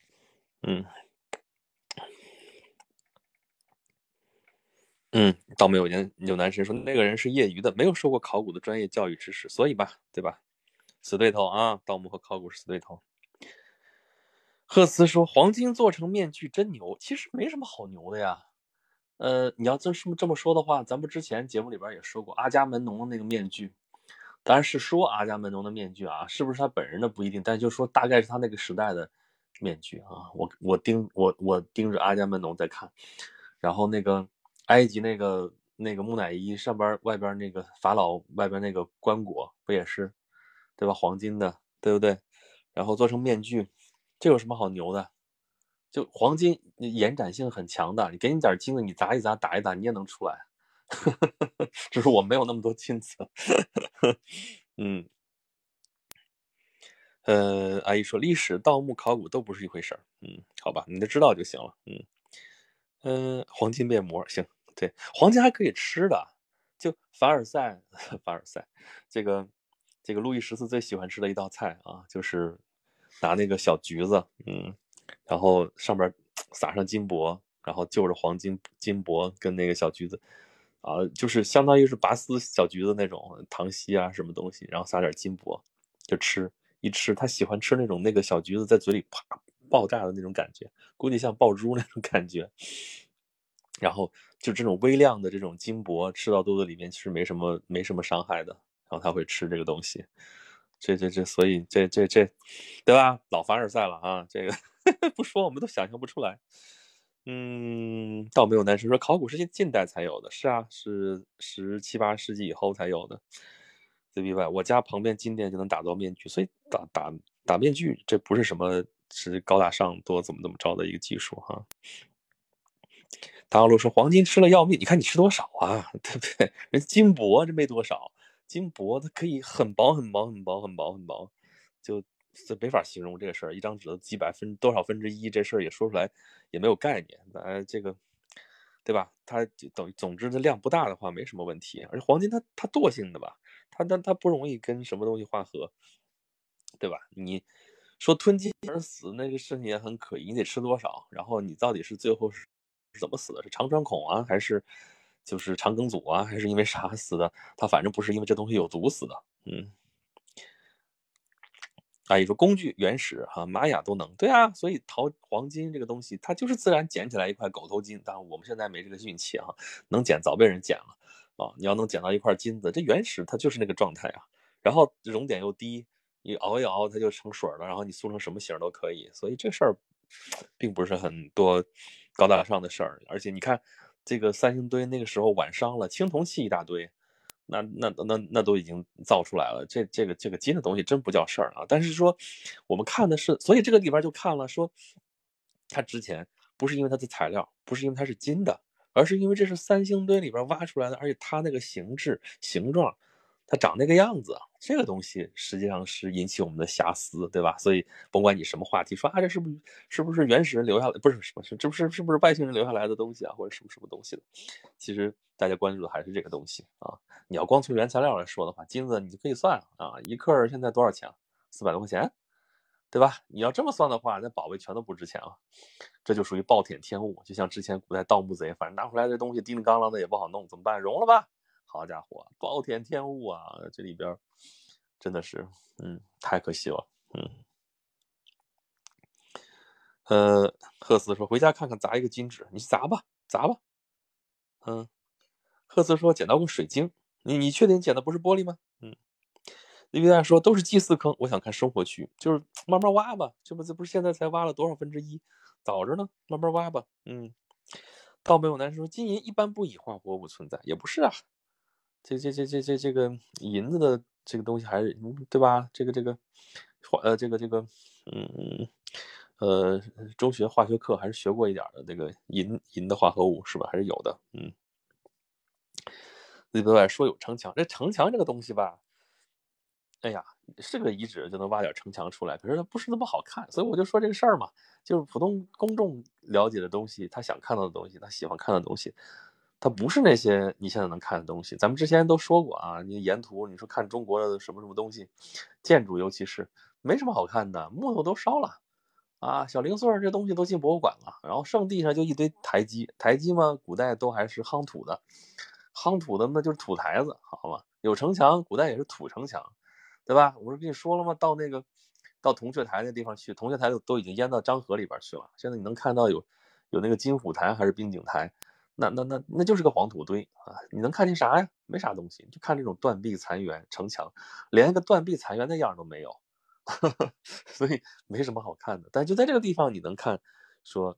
嗯，嗯，倒没有人有男神说那个人是业余的，没有受过考古的专业教育知识，所以吧，对吧？死对头啊，盗墓和考古是死对头。赫斯说黄金做成面具真牛，其实没什么好牛的呀。呃，你要这么这么说的话，咱们之前节目里边也说过阿伽门农的那个面具，当然是说阿伽门农的面具啊，是不是他本人的不一定，但就说大概是他那个时代的面具啊。我我盯我我盯着阿伽门农在看，然后那个埃及那个那个木乃伊上边外边那个法老外边那个棺椁不也是，对吧？黄金的，对不对？然后做成面具，这有什么好牛的？就黄金延展性很强的，你给你点金子，你砸一砸，打一打，你也能出来。<laughs> 只是我没有那么多金子。<laughs> 嗯，呃，阿姨说历史、盗墓、考古都不是一回事儿。嗯，好吧，你就知道就行了。嗯，嗯，黄金面膜行，对，黄金还可以吃的。就凡尔赛，<laughs> 凡尔赛，这个这个路易十四最喜欢吃的一道菜啊，就是拿那个小橘子，嗯。然后上边撒上金箔，然后就着黄金金箔跟那个小橘子，啊，就是相当于是拔丝小橘子那种糖稀啊什么东西，然后撒点金箔就吃，一吃他喜欢吃那种那个小橘子在嘴里啪爆炸的那种感觉，估计像爆珠那种感觉。然后就这种微量的这种金箔吃到肚子里面其实没什么没什么伤害的，然后他会吃这个东西，这这这，所以这这这，对吧？老凡尔赛了啊，这个。<laughs> 不说，我们都想象不出来。嗯，倒没有男生说考古是近近代才有的，是啊，是十七八世纪以后才有的。ZBY，我家旁边金店就能打造面具，所以打打打面具这不是什么是高大上多怎么怎么着的一个技术哈。大陆说黄金吃了要命，你看你吃多少啊？<laughs> 对不对？人金箔这没多少，金箔它可以很薄很薄很薄很薄很薄，就。这没法形容这个事儿，一张纸的几百分多少分之一，这事儿也说出来也没有概念。咱这个，对吧？它等总之的量不大的话，没什么问题。而且黄金它它惰性的吧，它它它不容易跟什么东西化合，对吧？你说吞金而死那个事情也很可疑，你得吃多少？然后你到底是最后是怎么死的？是肠穿孔啊，还是就是肠梗阻啊，还是因为啥死的？他反正不是因为这东西有毒死的，嗯。啊，你说工具原始哈，玛雅都能，对啊，所以淘黄金这个东西，它就是自然捡起来一块狗头金。当然我们现在没这个运气哈，能捡早被人捡了啊。你要能捡到一块金子，这原始它就是那个状态啊。然后熔点又低，你熬一熬它就成水了，然后你塑成什么形都可以。所以这事儿并不是很多高大上的事儿。而且你看这个三星堆那个时候晚上了，青铜器一大堆。那那那那都已经造出来了，这这个这个金的东西真不叫事儿啊！但是说我们看的是，所以这个里边就看了说，它值钱不是因为它的材料，不是因为它是金的，而是因为这是三星堆里边挖出来的，而且它那个形制形状。它长那个样子，这个东西实际上是引起我们的遐思，对吧？所以甭管你什么话题，说啊，这是不是是不是原始人留下来，不是什么是这不是是不是外星人留下来的东西啊，或者什么什么东西的？其实大家关注的还是这个东西啊。你要光从原材料来说的话，金子你就可以算啊，一克现在多少钱？四百多块钱，对吧？你要这么算的话，那宝贝全都不值钱了，这就属于暴殄天物。就像之前古代盗墓贼，反正拿回来这东西叮叮当啷的也不好弄，怎么办？融了吧。好家伙，暴殄天物啊！这里边真的是，嗯，太可惜了，嗯，呃，赫斯说回家看看砸一个金纸，你砸吧，砸吧。嗯，赫斯说捡到过水晶，你你确定捡的不是玻璃吗？嗯，李维亚说都是祭祀坑，我想看生活区，就是慢慢挖吧，这不这不是现在才挖了多少分之一，早着呢，慢慢挖吧。嗯，倒没有男生说金银一般不以化活物存在，也不是啊，这这这这这这个银子的这个东西还是对吧？这个这个化呃这个这个嗯。呃，中学化学课还是学过一点的，那个银银的化合物是吧？还是有的。嗯，李德外说有城墙，这城墙这个东西吧，哎呀，是个遗址就能挖点城墙出来，可是它不是那么好看，所以我就说这个事儿嘛，就是普通公众了解的东西，他想看到的东西，他喜欢看的东西，它不是那些你现在能看的东西。咱们之前都说过啊，你沿途你说看中国的什么什么东西，建筑尤其是没什么好看的，木头都烧了。啊，小零碎这东西都进博物馆了，然后圣地上就一堆台基，台基嘛，古代都还是夯土的，夯土的那就是土台子，好吗？有城墙，古代也是土城墙，对吧？我不是跟你说了吗？到那个到铜雀台那地方去，铜雀台都都已经淹到漳河里边去了，现在你能看到有有那个金虎台还是冰景台，那那那那就是个黄土堆啊！你能看见啥呀？没啥东西，就看这种断壁残垣城墙，连一个断壁残垣的样都没有。<laughs> 所以没什么好看的，但就在这个地方，你能看，说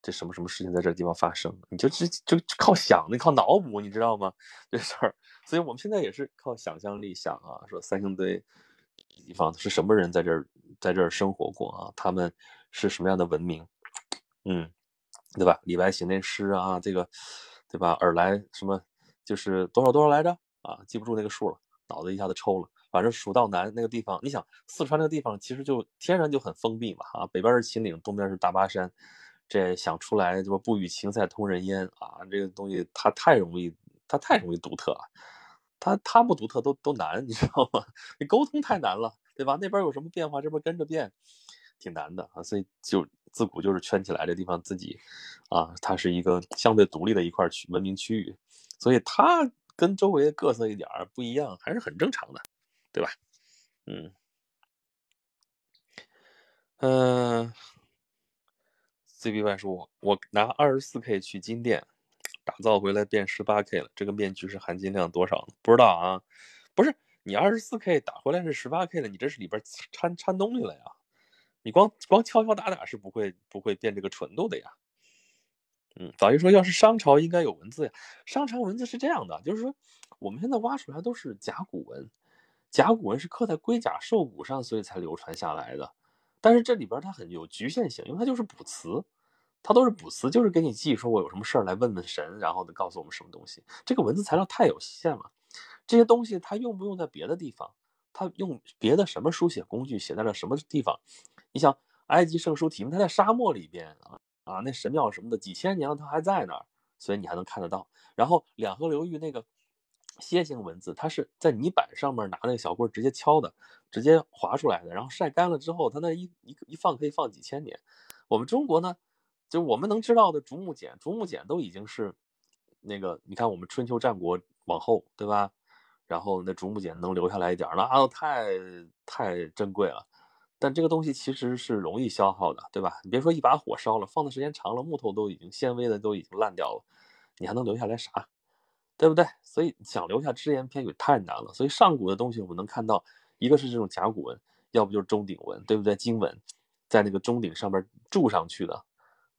这什么什么事情在这地方发生，你就就就靠想，你靠脑补，你知道吗？这事儿，所以我们现在也是靠想象力想啊，说三星堆地方是什么人在这儿在这儿生活过啊？他们是什么样的文明？嗯，对吧？李白写那诗啊，这个对吧？尔来什么就是多少多少来着啊？记不住那个数了，脑子一下子抽了。反正蜀道难那个地方，你想四川那个地方其实就天然就很封闭嘛，啊，北边是秦岭，东边是大巴山，这想出来就不与秦塞通人烟啊，这个东西它太容易，它太容易独特了，它它不独特都都难，你知道吗？你 <laughs> 沟通太难了，对吧？那边有什么变化，这边跟着变，挺难的啊，所以就自古就是圈起来这地方自己，啊，它是一个相对独立的一块区文明区域，所以它跟周围各色一点不一样，还是很正常的。对吧？嗯嗯，CBY 说，我拿二十四 K 去金店打造回来变十八 K 了，这个面具是含金量多少呢？不知道啊。不是你二十四 K 打回来是十八 K 的，你这是里边掺掺东西了呀？你光光敲敲打打是不会不会变这个纯度的呀？嗯，早就说要是商朝应该有文字呀。商朝文字是这样的，就是说我们现在挖出来都是甲骨文。甲骨文是刻在龟甲兽骨上，所以才流传下来的。但是这里边它很有局限性，因为它就是卜辞，它都是卜辞，就是给你记说我有什么事儿来问问神，然后告诉我们什么东西。这个文字材料太有限了，这些东西它用不用在别的地方？它用别的什么书写工具写在了什么地方？你想埃及圣书体它在沙漠里边啊啊，那神庙什么的几千年了，它还在那儿，所以你还能看得到。然后两河流域那个。楔形文字，它是在泥板上面拿那个小棍直接敲的，直接划出来的，然后晒干了之后，它那一一一放可以放几千年。我们中国呢，就我们能知道的竹木简，竹木简都已经是那个，你看我们春秋战国往后，对吧？然后那竹木简能留下来一点，那啊太太珍贵了。但这个东西其实是容易消耗的，对吧？你别说一把火烧了，放的时间长了，木头都已经纤维的都已经烂掉了，你还能留下来啥？对不对？所以想留下只言片语太难了。所以上古的东西我们能看到，一个是这种甲骨文，要不就是钟鼎文，对不对？经文在那个钟鼎上面铸上去的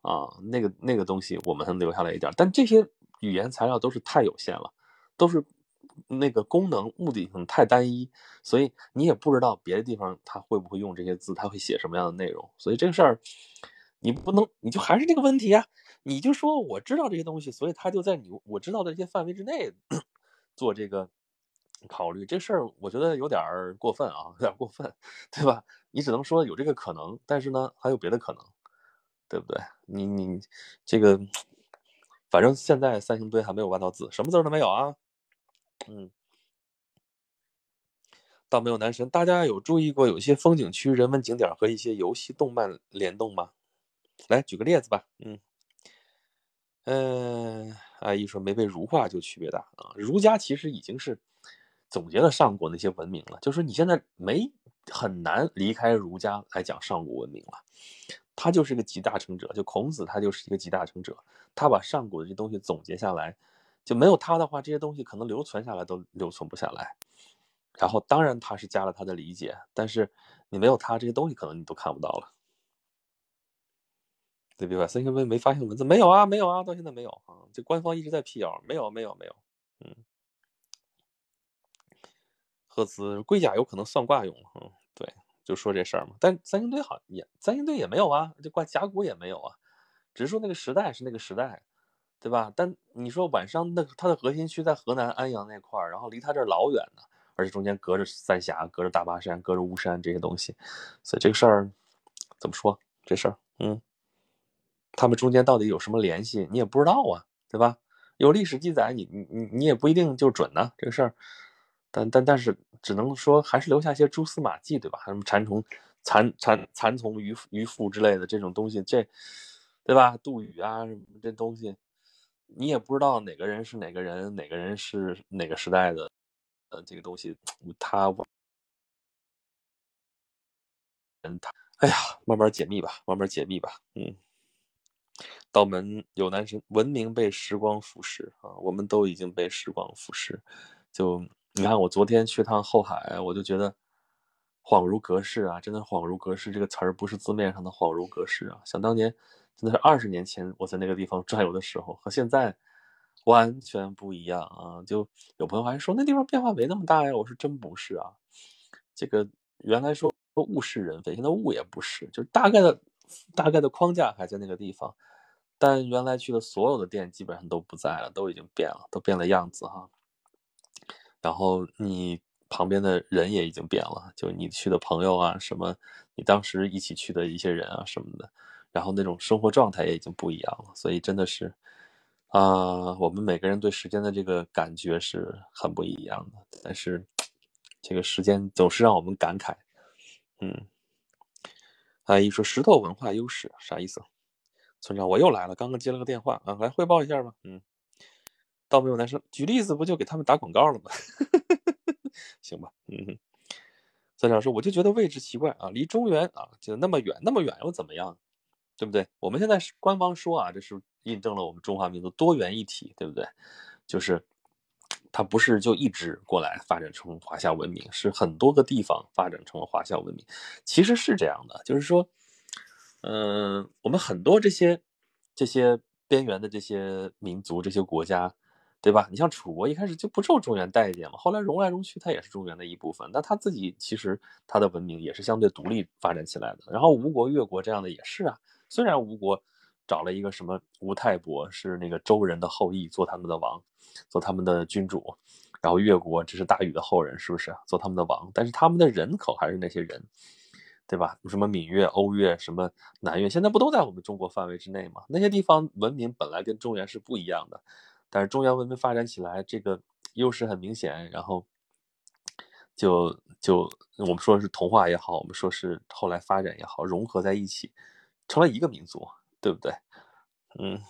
啊，那个那个东西我们能留下来一点。但这些语言材料都是太有限了，都是那个功能目的性太单一，所以你也不知道别的地方他会不会用这些字，他会写什么样的内容。所以这个事儿你不能，你就还是这个问题啊。你就说我知道这些东西，所以他就在你我知道的这些范围之内做这个考虑。这事儿我觉得有点儿过分啊，有点过分，对吧？你只能说有这个可能，但是呢，还有别的可能，对不对？你你这个，反正现在三星堆还没有挖到字，什么字都没有啊。嗯，倒没有男神。大家有注意过有些风景区、人文景点和一些游戏、动漫联动吗？来举个例子吧。嗯。嗯，阿姨说没被儒化就区别大啊。儒家其实已经是总结了上古那些文明了，就是你现在没很难离开儒家来讲上古文明了。他就是一个集大成者，就孔子他就是一个集大成者，他把上古的这东西总结下来，就没有他的话，这些东西可能留存下来都留存不下来。然后当然他是加了他的理解，但是你没有他这些东西，可能你都看不到了。对不对？三星堆没发现文字，没有啊，没有啊，到现在没有啊，这官方一直在辟谣，没有，没有，没有。嗯，赫兹龟甲有可能算卦用，嗯，对，就说这事儿嘛。但三星堆好也，三星堆也没有啊，这挂甲骨也没有啊，只是说那个时代是那个时代，对吧？但你说晚上那它的核心区在河南安阳那块儿，然后离它这儿老远呢，而且中间隔着三峡，隔着大巴山，隔着巫山这些东西，所以这个事儿怎么说？这事儿，嗯。他们中间到底有什么联系，你也不知道啊，对吧？有历史记载，你你你你也不一定就准呢，这个事儿。但但但是，只能说还是留下些蛛丝马迹，对吧？什么蚕虫、蚕蚕蚕虫、鱼鱼腹之类的这种东西，这，对吧？杜宇啊，什么这东西，你也不知道哪个人是哪个人，哪个人是哪个时代的，呃，这个东西，他，嗯，他，哎呀，慢慢解密吧，慢慢解密吧，嗯。道门有男神，文明被时光腐蚀啊！我们都已经被时光腐蚀。就你看，我昨天去趟后海，我就觉得恍如隔世啊！真的恍如隔世，这个词儿不是字面上的恍如隔世啊！想当年，真的是二十年前我在那个地方转悠的时候，和现在完全不一样啊！就有朋友还说那地方变化没那么大呀，我说真不是啊！这个原来说物是人非，现在物也不是，就大概的大概的框架还在那个地方。但原来去的所有的店基本上都不在了，都已经变了，都变了样子哈。然后你旁边的人也已经变了，就你去的朋友啊，什么你当时一起去的一些人啊什么的，然后那种生活状态也已经不一样了。所以真的是啊，我们每个人对时间的这个感觉是很不一样的。但是这个时间总是让我们感慨。嗯，阿姨说石头文化优势啥意思？村长，我又来了，刚刚接了个电话啊，来汇报一下吧。嗯，倒没有男生，举例子不就给他们打广告了吗？<laughs> 行吧，嗯。村长说，我就觉得位置奇怪啊，离中原啊就那么远，那么远又怎么样？对不对？我们现在是官方说啊，这是印证了我们中华民族多元一体，对不对？就是它不是就一直过来发展成华夏文明，是很多个地方发展成了华夏文明。其实是这样的，就是说。嗯，我们很多这些这些边缘的这些民族、这些国家，对吧？你像楚国一开始就不受中原待见嘛，后来融来融去，它也是中原的一部分。那它自己其实它的文明也是相对独立发展起来的。然后吴国、越国这样的也是啊。虽然吴国找了一个什么吴太伯，是那个周人的后裔，做他们的王，做他们的君主。然后越国这是大禹的后人，是不是做他们的王？但是他们的人口还是那些人。对吧？什么闽越、欧越、什么南越，现在不都在我们中国范围之内吗？那些地方文明本来跟中原是不一样的，但是中原文明发展起来，这个优势很明显，然后就就我们说是同化也好，我们说是后来发展也好，融合在一起，成了一个民族，对不对？嗯。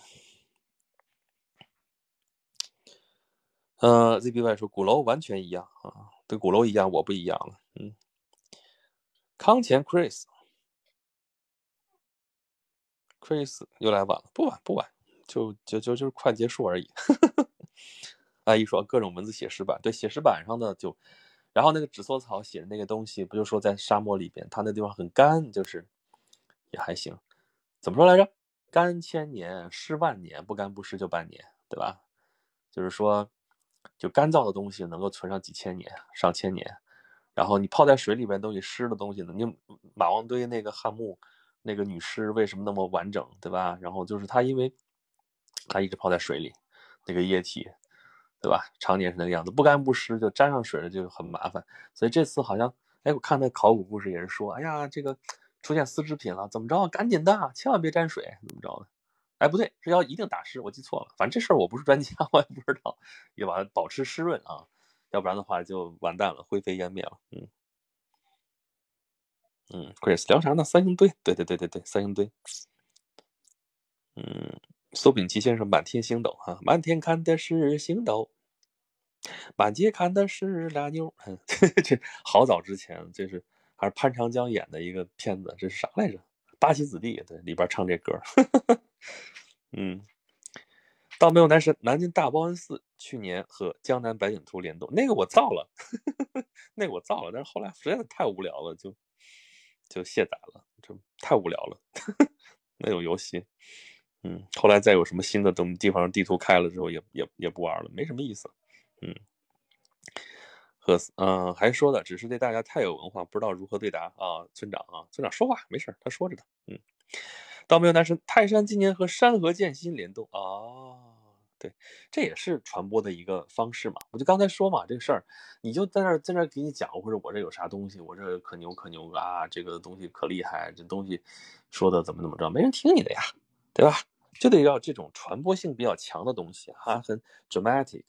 呃，ZBY 说鼓楼完全一样啊，跟鼓楼一样，我不一样了，嗯。康乾 Chris，Chris 又来晚了，不晚不晚，就就就就是快结束而已。<laughs> 阿姨说各种文字写实板，对写实板上的就，然后那个纸梭草写的那个东西，不就说在沙漠里边，它那地方很干，就是也还行。怎么说来着？干千年，湿万年，不干不湿就半年，对吧？就是说，就干燥的东西能够存上几千年、上千年。然后你泡在水里边东西湿的东西呢？你马王堆那个汉墓，那个女尸为什么那么完整，对吧？然后就是它，因为它一直泡在水里，那个液体，对吧？常年是那个样子，不干不湿，就沾上水了就很麻烦。所以这次好像，哎，我看那考古故事也是说，哎呀，这个出现丝织品了，怎么着？赶紧的，千万别沾水，怎么着的？哎，不对，是要一定打湿，我记错了。反正这事儿我不是专家，<laughs> 我也不知道，要把它保持湿润啊。要不然的话就完蛋了，灰飞烟灭了。嗯嗯，Chris 聊啥呢？三星堆，对对对对对，三星堆。嗯，苏炳奇先生满天星斗啊，满天看的是星斗，满街看的是俩妞。<laughs> 这好早之前，这是还是潘长江演的一个片子，这是啥来着？八旗子弟对里边唱这歌，<laughs> 嗯，倒没有男神，南京大报恩寺去年和江南百景图联动，那个我造了，<laughs> 那个我造了，但是后来实在是太无聊了，就就卸载了，就太无聊了，<laughs> 那种游戏，嗯，后来再有什么新的东地方地图开了之后，也也也不玩了，没什么意思，嗯。和嗯，还说的只是对大家太有文化，不知道如何对答啊，村长啊，村长说话没事他说着呢。嗯，倒没有男神，泰山今年和山河建新联动啊，对，这也是传播的一个方式嘛。我就刚才说嘛，这个事儿，你就在那儿在那儿给你讲，或者我这有啥东西，我这可牛可牛啊，这个东西可厉害，这东西说的怎么怎么着，没人听你的呀，对吧？就得要这种传播性比较强的东西啊，很 dramatic，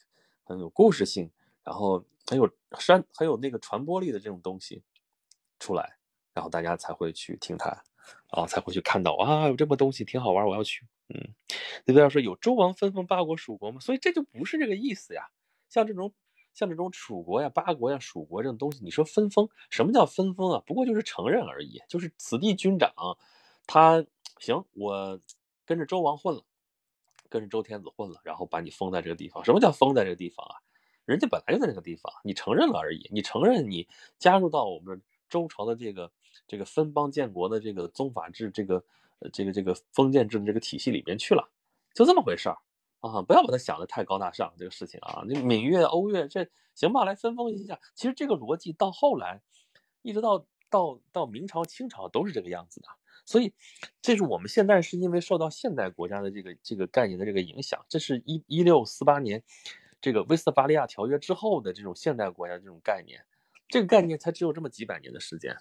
很有故事性。然后很有山很有那个传播力的这种东西出来，然后大家才会去听它，啊，才会去看到啊，有这么东西挺好玩，我要去。嗯，你不要说有周王分封八国蜀国吗？所以这就不是这个意思呀。像这种像这种楚国呀、八国呀、蜀国这种东西，你说分封，什么叫分封啊？不过就是承认而已，就是此地军长他行，我跟着周王混了，跟着周天子混了，然后把你封在这个地方。什么叫封在这个地方啊？人家本来就在那个地方，你承认了而已。你承认你加入到我们周朝的这个这个分邦建国的这个宗法制、这个这个这个封建制的这个体系里边去了，就这么回事儿啊！不要把它想的太高大上，这个事情啊，你闽越、欧越这行吧？来分封一下。其实这个逻辑到后来，一直到到到明朝、清朝都是这个样子的。所以，这是我们现在是因为受到现代国家的这个这个概念的这个影响。这是一一六四八年。这个威斯特伐利亚条约之后的这种现代国家这种概念，这个概念才只有这么几百年的时间。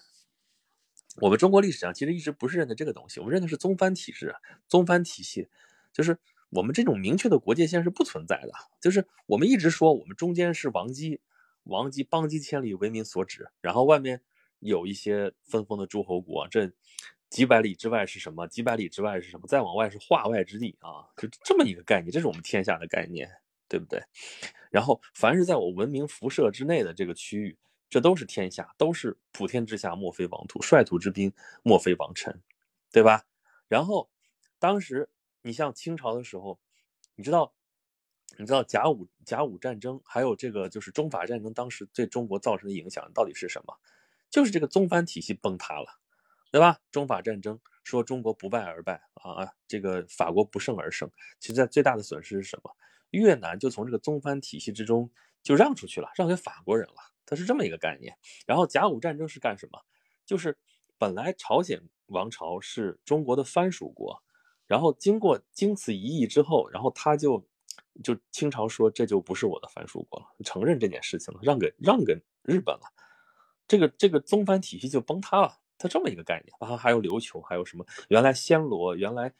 我们中国历史上其实一直不是认的这个东西，我们认的是宗藩体制、宗藩体系，就是我们这种明确的国界线是不存在的。就是我们一直说我们中间是王畿，王畿邦畿千里为民所指，然后外面有一些分封的诸侯国，这几百里之外是什么？几百里之外是什么？再往外是化外之地啊，就这么一个概念，这是我们天下的概念。对不对？然后，凡是在我文明辐射之内的这个区域，这都是天下，都是普天之下莫非王土，率土之滨莫非王臣，对吧？然后，当时你像清朝的时候，你知道，你知道甲午甲午战争，还有这个就是中法战争，当时对中国造成的影响到底是什么？就是这个宗藩体系崩塌了，对吧？中法战争说中国不败而败啊，这个法国不胜而胜，其实在最大的损失是什么？越南就从这个宗藩体系之中就让出去了，让给法国人了，它是这么一个概念。然后甲午战争是干什么？就是本来朝鲜王朝是中国的藩属国，然后经过经此一役之后，然后他就就清朝说这就不是我的藩属国了，承认这件事情了，让给让给日本了，这个这个宗藩体系就崩塌了，它这么一个概念。然后还有琉球，还有什么？原来暹罗，原来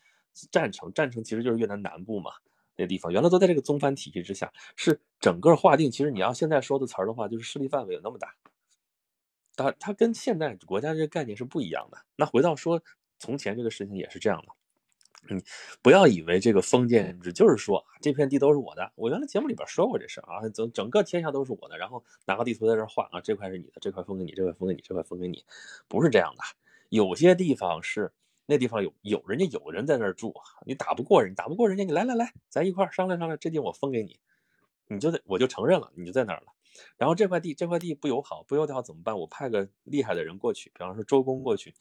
占城，占城其实就是越南南部嘛。那地方原来都在这个宗藩体系之下，是整个划定。其实你要现在说的词儿的话，就是势力范围有那么大。它它跟现代国家这个概念是不一样的。那回到说从前这个事情也是这样的。嗯，不要以为这个封建制就是说这片地都是我的。我原来节目里边说过这事啊，整整个天下都是我的，然后拿个地图在这画啊，这块是你的，这块封给你，这块封给你，这块封给你，不是这样的。有些地方是。那地方有有人家有人在那儿住，你打不过人，打不过人家，你来来来，咱一块商量商量，这地我分给你，你就得我就承认了，你就在那儿了。然后这块地这块地不友好，不友好怎么办？我派个厉害的人过去，比方说周公过去，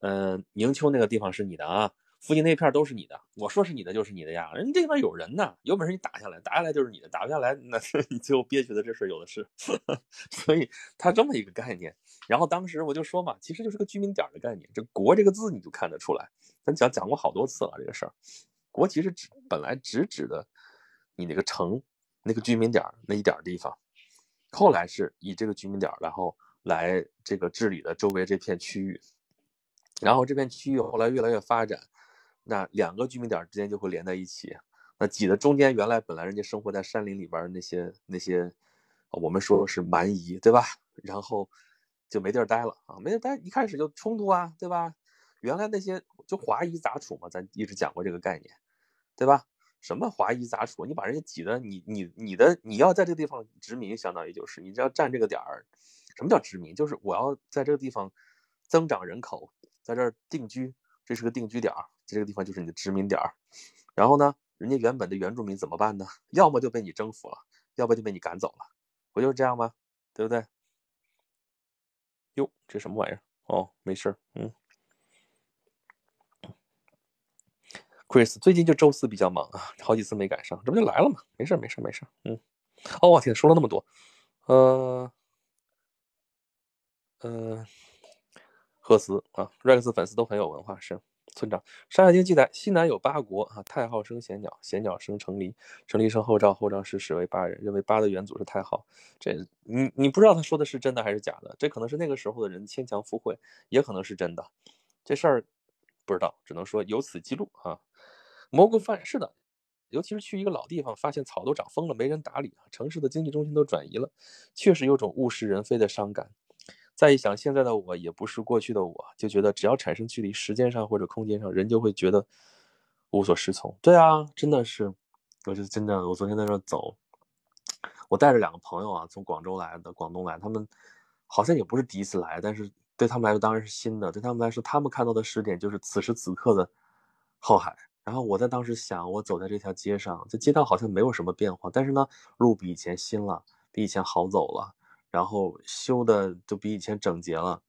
嗯，宁丘那个地方是你的啊。附近那片都是你的，我说是你的就是你的呀。人家这地方有人呢，有本事你打下来，打下来就是你的，打不下来那是 <laughs> 你最后憋屈的这事有的是。<laughs> 所以他这么一个概念。然后当时我就说嘛，其实就是个居民点的概念。这“国”这个字你就看得出来，咱讲讲过好多次了这个事儿。国其实指本来只指的你那个城那个居民点那一点地方，后来是以这个居民点然后来这个治理的周围这片区域，然后这片区域后来越来越发展。那两个居民点之间就会连在一起，那挤的中间原来本来人家生活在山林里边那些那些，我们说是蛮夷，对吧？然后就没地儿待了啊，没地儿待，一开始就冲突啊，对吧？原来那些就华夷杂处嘛，咱一直讲过这个概念，对吧？什么华夷杂处？你把人家挤的，你你你的你要在这个地方殖民，相当于就是你只要占这个点儿。什么叫殖民？就是我要在这个地方增长人口，在这儿定居。这是个定居点儿，这个地方就是你的殖民点儿。然后呢，人家原本的原住民怎么办呢？要么就被你征服了，要不就被你赶走了，不就是这样吗？对不对？哟，这什么玩意儿？哦，没事儿，嗯。Chris 最近就周四比较忙啊，好几次没赶上，这不就来了吗？没事儿，没事儿，没事儿，嗯。哦，我天，说了那么多，呃，呃，赫斯啊，Rex 粉丝都很有文化，是村长。《山海经》记载，西南有八国啊，太昊生贤鸟，贤鸟生成离，成离生后赵，后赵氏始为八人，认为八的元祖是太昊。这你你不知道他说的是真的还是假的？这可能是那个时候的人牵强附会，也可能是真的。这事儿不知道，只能说有此记录啊。蘑菇饭是的，尤其是去一个老地方，发现草都长疯了，没人打理，城市的经济中心都转移了，确实有种物是人非的伤感。再一想，现在的我也不是过去的我，就觉得只要产生距离，时间上或者空间上，人就会觉得无所适从。对啊，真的是，我就真的，我昨天在这走，我带着两个朋友啊，从广州来的，广东来，他们好像也不是第一次来，但是对他们来说当然是新的。对他们来说，他们看到的时点就是此时此刻的后海。然后我在当时想，我走在这条街上，这街道好像没有什么变化，但是呢，路比以前新了，比以前好走了，然后修的就比以前整洁了，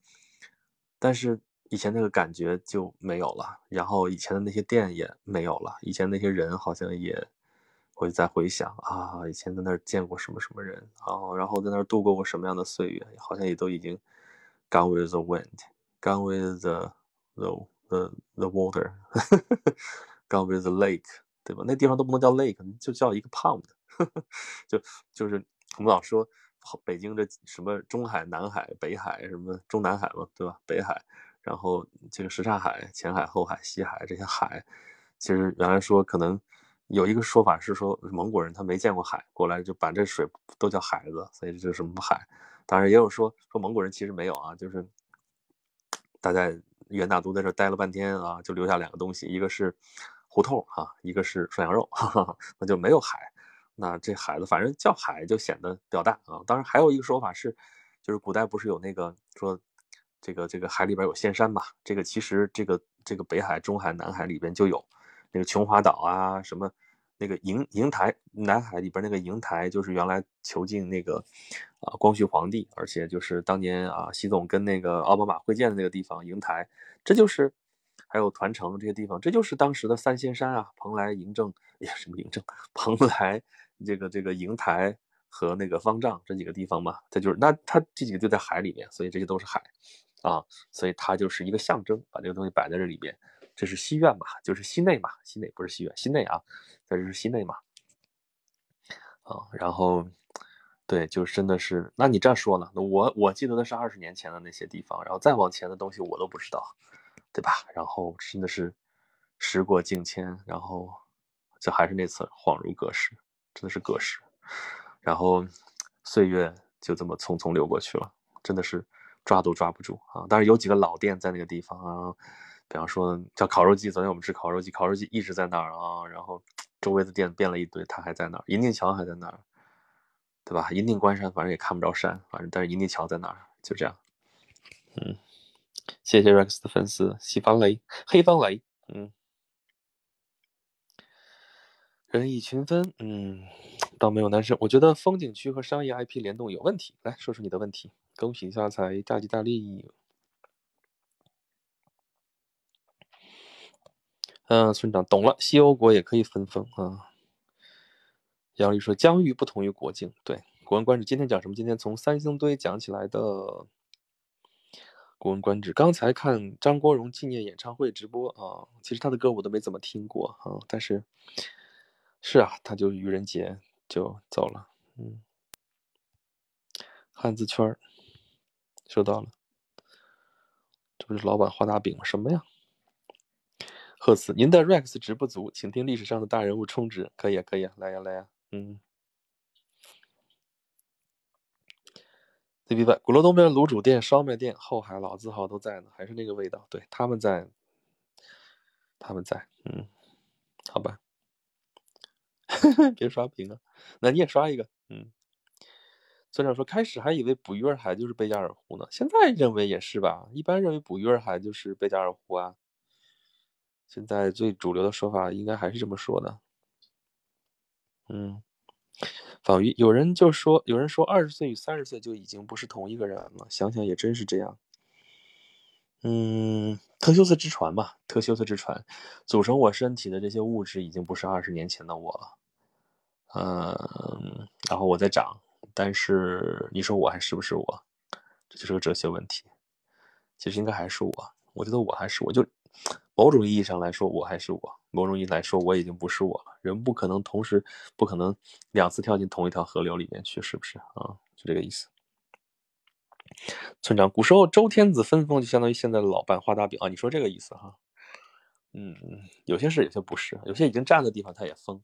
但是以前那个感觉就没有了，然后以前的那些店也没有了，以前那些人好像也会在回想啊，以前在那儿见过什么什么人啊，然后在那儿度过过什么样的岁月，好像也都已经 gone with the wind，gone with the the the the water。<laughs> Gone with the lake，对吧？那地方都不能叫 lake，就叫一个 pond，<laughs> 就就是我们老说北京这什么中海、南海、北海，什么中南海嘛，对吧？北海，然后这个什刹海、前海、后海、西海这些海，其实原来说可能有一个说法是说蒙古人他没见过海，过来就把这水都叫海子，所以这就是什么海。当然也有说说蒙古人其实没有啊，就是大家元大都在这待了半天啊，就留下两个东西，一个是。胡同啊，一个是涮羊肉，哈哈，那就没有海。那这海子反正叫海就显得比较大啊。当然还有一个说法是，就是古代不是有那个说这个这个海里边有仙山嘛？这个其实这个这个北海、中海、南海里边就有那个琼华岛啊，什么那个瀛瀛台，南海里边那个瀛台就是原来囚禁那个啊光绪皇帝，而且就是当年啊习总跟那个奥巴马会见的那个地方瀛台，这就是。还有团城这些地方，这就是当时的三仙山啊，蓬莱、嬴政，哎呀，什么嬴政？蓬莱，这个这个瀛台和那个方丈这几个地方嘛，它就是那它这几个就在海里面，所以这些都是海啊，所以它就是一个象征，把这个东西摆在这里边，这是西苑嘛，就是西内嘛，西内不是西苑，西内啊，在这是西内嘛，啊，然后对，就真的是，那你这样说呢？我我记得的是二十年前的那些地方，然后再往前的东西我都不知道。对吧？然后真的是时过境迁，然后就还是那次恍如隔世，真的是隔世。然后岁月就这么匆匆流过去了，真的是抓都抓不住啊！但是有几个老店在那个地方啊，比方说叫烤肉季，昨天我们吃烤肉季，烤肉季一直在那儿啊。然后周围的店变了一堆，它还在那儿。银锭桥还在那儿，对吧？银锭关山，反正也看不着山，反正但是银锭桥在那儿，就这样。嗯。谢谢 Rex 的粉丝，西方雷，黑方雷，嗯，人以群分，嗯，倒没有男生。我觉得风景区和商业 IP 联动有问题。来说说你的问题。恭喜发财，大吉大利。嗯，村长懂了，西欧国也可以分封啊。杨丽说，疆域不同于国境。对，《国文观止》今天讲什么？今天从三星堆讲起来的。《古文观止》刚才看张国荣纪念演唱会直播啊，其实他的歌我都没怎么听过啊，但是是啊，他就愚人节就走了，嗯，汉字圈儿收到了，这不是老板画大饼吗？什么呀？贺词您的 Rex 值不足，请听历史上的大人物充值，可以啊，可以啊，来呀，来呀，嗯。鼓楼东边卤煮店、烧麦店、后海老字号都在呢，还是那个味道。对，他们在，他们在，嗯，好吧，<laughs> 别刷屏啊，那你也刷一个，嗯。村长说，开始还以为捕鱼儿海就是贝加尔湖呢，现在认为也是吧？一般认为捕鱼儿海就是贝加尔湖啊，现在最主流的说法应该还是这么说的。嗯，仿于有人就说，有人说二十岁与三十岁就已经不是同一个人了。想想也真是这样。嗯，特修斯之船吧，特修斯之船组成我身体的这些物质已经不是二十年前的我了。嗯，然后我在长，但是你说我还是不是我？这就是个哲学问题。其实应该还是我，我觉得我还是我，就某种意义上来说，我还是我。某种意义来说，我已经不是我了。人不可能同时，不可能两次跳进同一条河流里面去，是不是啊？就这个意思。村长，古时候周天子分封就相当于现在的老板画大饼啊，你说这个意思哈？嗯，有些是，有些不是，有些已经占的地方他也封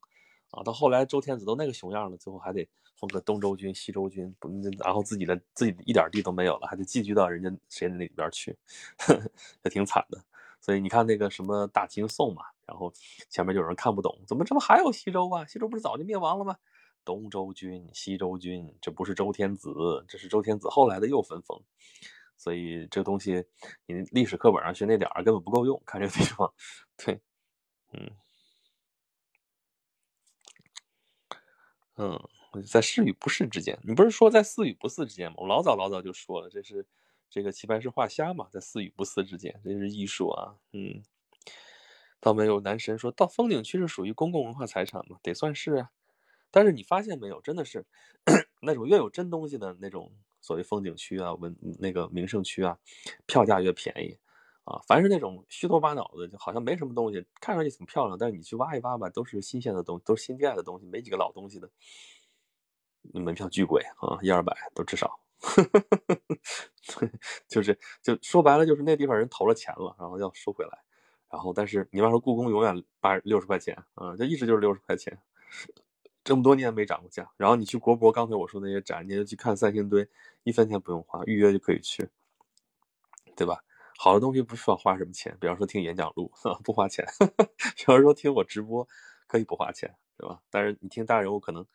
啊。到后来周天子都那个熊样了，最后还得封个东周君、西周君，然后自己的自己一点地都没有了，还得寄居到人家谁的那里边去，<laughs> 也挺惨的。所以你看那个什么大秦宋嘛。然后前面就有人看不懂，怎么这不还有西周啊？西周不是早就灭亡了吗？东周君、西周君，这不是周天子，这是周天子后来的又分封。所以这东西你历史课本上学那点儿根本不够用。看这个地方，对，嗯嗯，在是与不是之间，你不是说在似与不似之间吗？我老早老早就说了，这是这个齐白石画虾嘛，在似与不似之间，这是艺术啊，嗯。倒没有男神说到风景区是属于公共文化财产吗？得算是啊。但是你发现没有，真的是 <clears throat> 那种越有真东西的那种所谓风景区啊、文那个名胜区啊，票价越便宜啊。凡是那种虚头巴脑的，就好像没什么东西，看上去挺漂亮，但是你去挖一挖吧，都是新鲜的东，都是新盖的东西，没几个老东西的。门票巨贵啊，一二百都至少。<laughs> 就是就说白了，就是那地方人投了钱了，然后要收回来。然后，但是你要说故宫永远八六十块钱啊，就一直就是六十块钱，<laughs> 这么多年没涨过价。然后你去国博，刚才我说那些展，你就去看三星堆，一分钱不用花，预约就可以去，对吧？好的东西不需要花什么钱，比方说听演讲录 <laughs> 不花钱，比方说听我直播可以不花钱，对吧？但是你听大人物可能，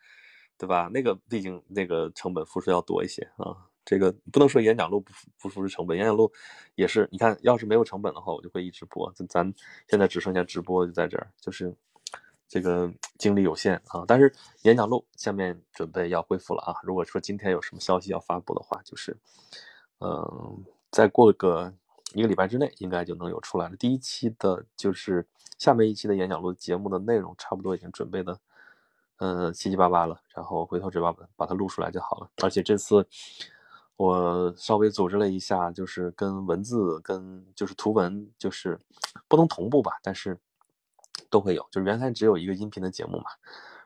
对吧？那个毕竟那个成本付出要多一些啊。这个不能说演讲录不不付出成本，演讲录也是。你看，要是没有成本的话，我就会一直播。咱咱现在只剩下直播就在这儿，就是这个精力有限啊。但是演讲录下面准备要恢复了啊。如果说今天有什么消息要发布的话，就是嗯，再过个一个礼拜之内，应该就能有出来了。第一期的就是下面一期的演讲录节目的内容，差不多已经准备的嗯七七八八了，然后回头只把把它录出来就好了。而且这次。我稍微组织了一下，就是跟文字、跟就是图文，就是不能同步吧，但是都会有。就是原来只有一个音频的节目嘛，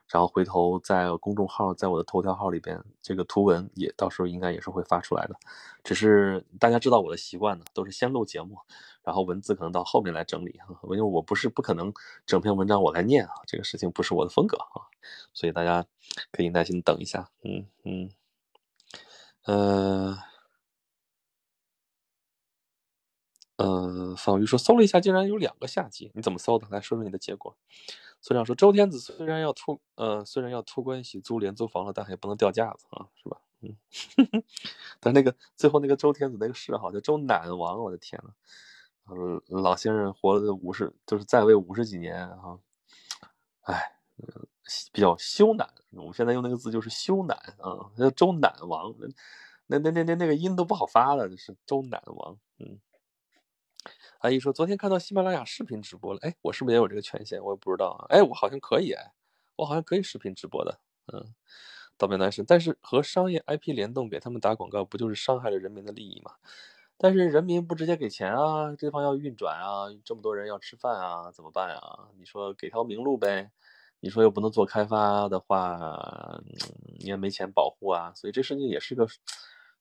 然后回头在公众号，在我的头条号里边，这个图文也到时候应该也是会发出来的。只是大家知道我的习惯呢，都是先录节目，然后文字可能到后面来整理，因为我不是不可能整篇文章我来念啊，这个事情不是我的风格啊，所以大家可以耐心等一下，嗯嗯。呃，呃，方瑜说搜了一下，竟然有两个下集，你怎么搜的？来说说你的结果。村长说，周天子虽然要托，呃，虽然要托关系租廉租房了，但也不能掉架子啊，是吧？嗯，<laughs> 但那个最后那个周天子那个谥号叫周赧王，我的天呐，呃，老先生活了五十，就是在位五十几年啊，哎。比较羞赧，我们现在用那个字就是羞赧啊，叫周赧王，那那那那那个音都不好发了，是周赧王。嗯，阿姨说昨天看到喜马拉雅视频直播了，哎，我是不是也有这个权限？我也不知道啊。哎，我好像可以，哎，我好像可以视频直播的。嗯，道别男神，但是和商业 IP 联动给他们打广告，不就是伤害了人民的利益吗？但是人民不直接给钱啊，这方要运转啊，这么多人要吃饭啊，怎么办啊？你说给条明路呗。你说又不能做开发的话，你也没钱保护啊，所以这事情也是个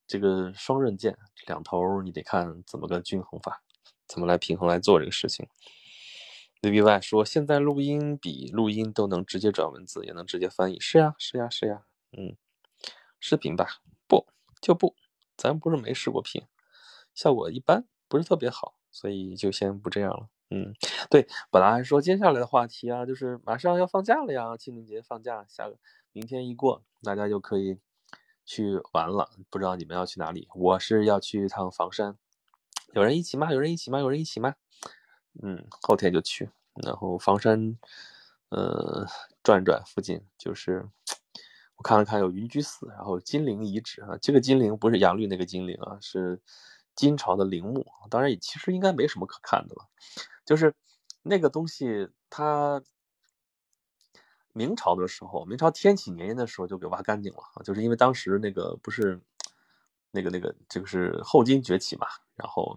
这个双刃剑，两头你得看怎么个均衡法，怎么来平衡来做这个事情。V B Y 说，现在录音比录音都能直接转文字，也能直接翻译。是呀，是呀，是呀。嗯，视频吧，不就不，咱不是没试过频，效果一般，不是特别好，所以就先不这样了。嗯，对，本来还说接下来的话题啊，就是马上要放假了呀，清明节放假，下个明天一过，大家就可以去玩了。不知道你们要去哪里？我是要去一趟房山，有人一起吗？有人一起吗？有人一起吗？嗯，后天就去。然后房山，呃，转转附近就是我看了看有云居寺，然后金陵遗址啊，这个金陵不是杨绿那个金陵啊，是金朝的陵墓，当然也其实应该没什么可看的了，就是那个东西它。明朝的时候，明朝天启年间的时候就给挖干净了，就是因为当时那个不是那个那个这个是后金崛起嘛，然后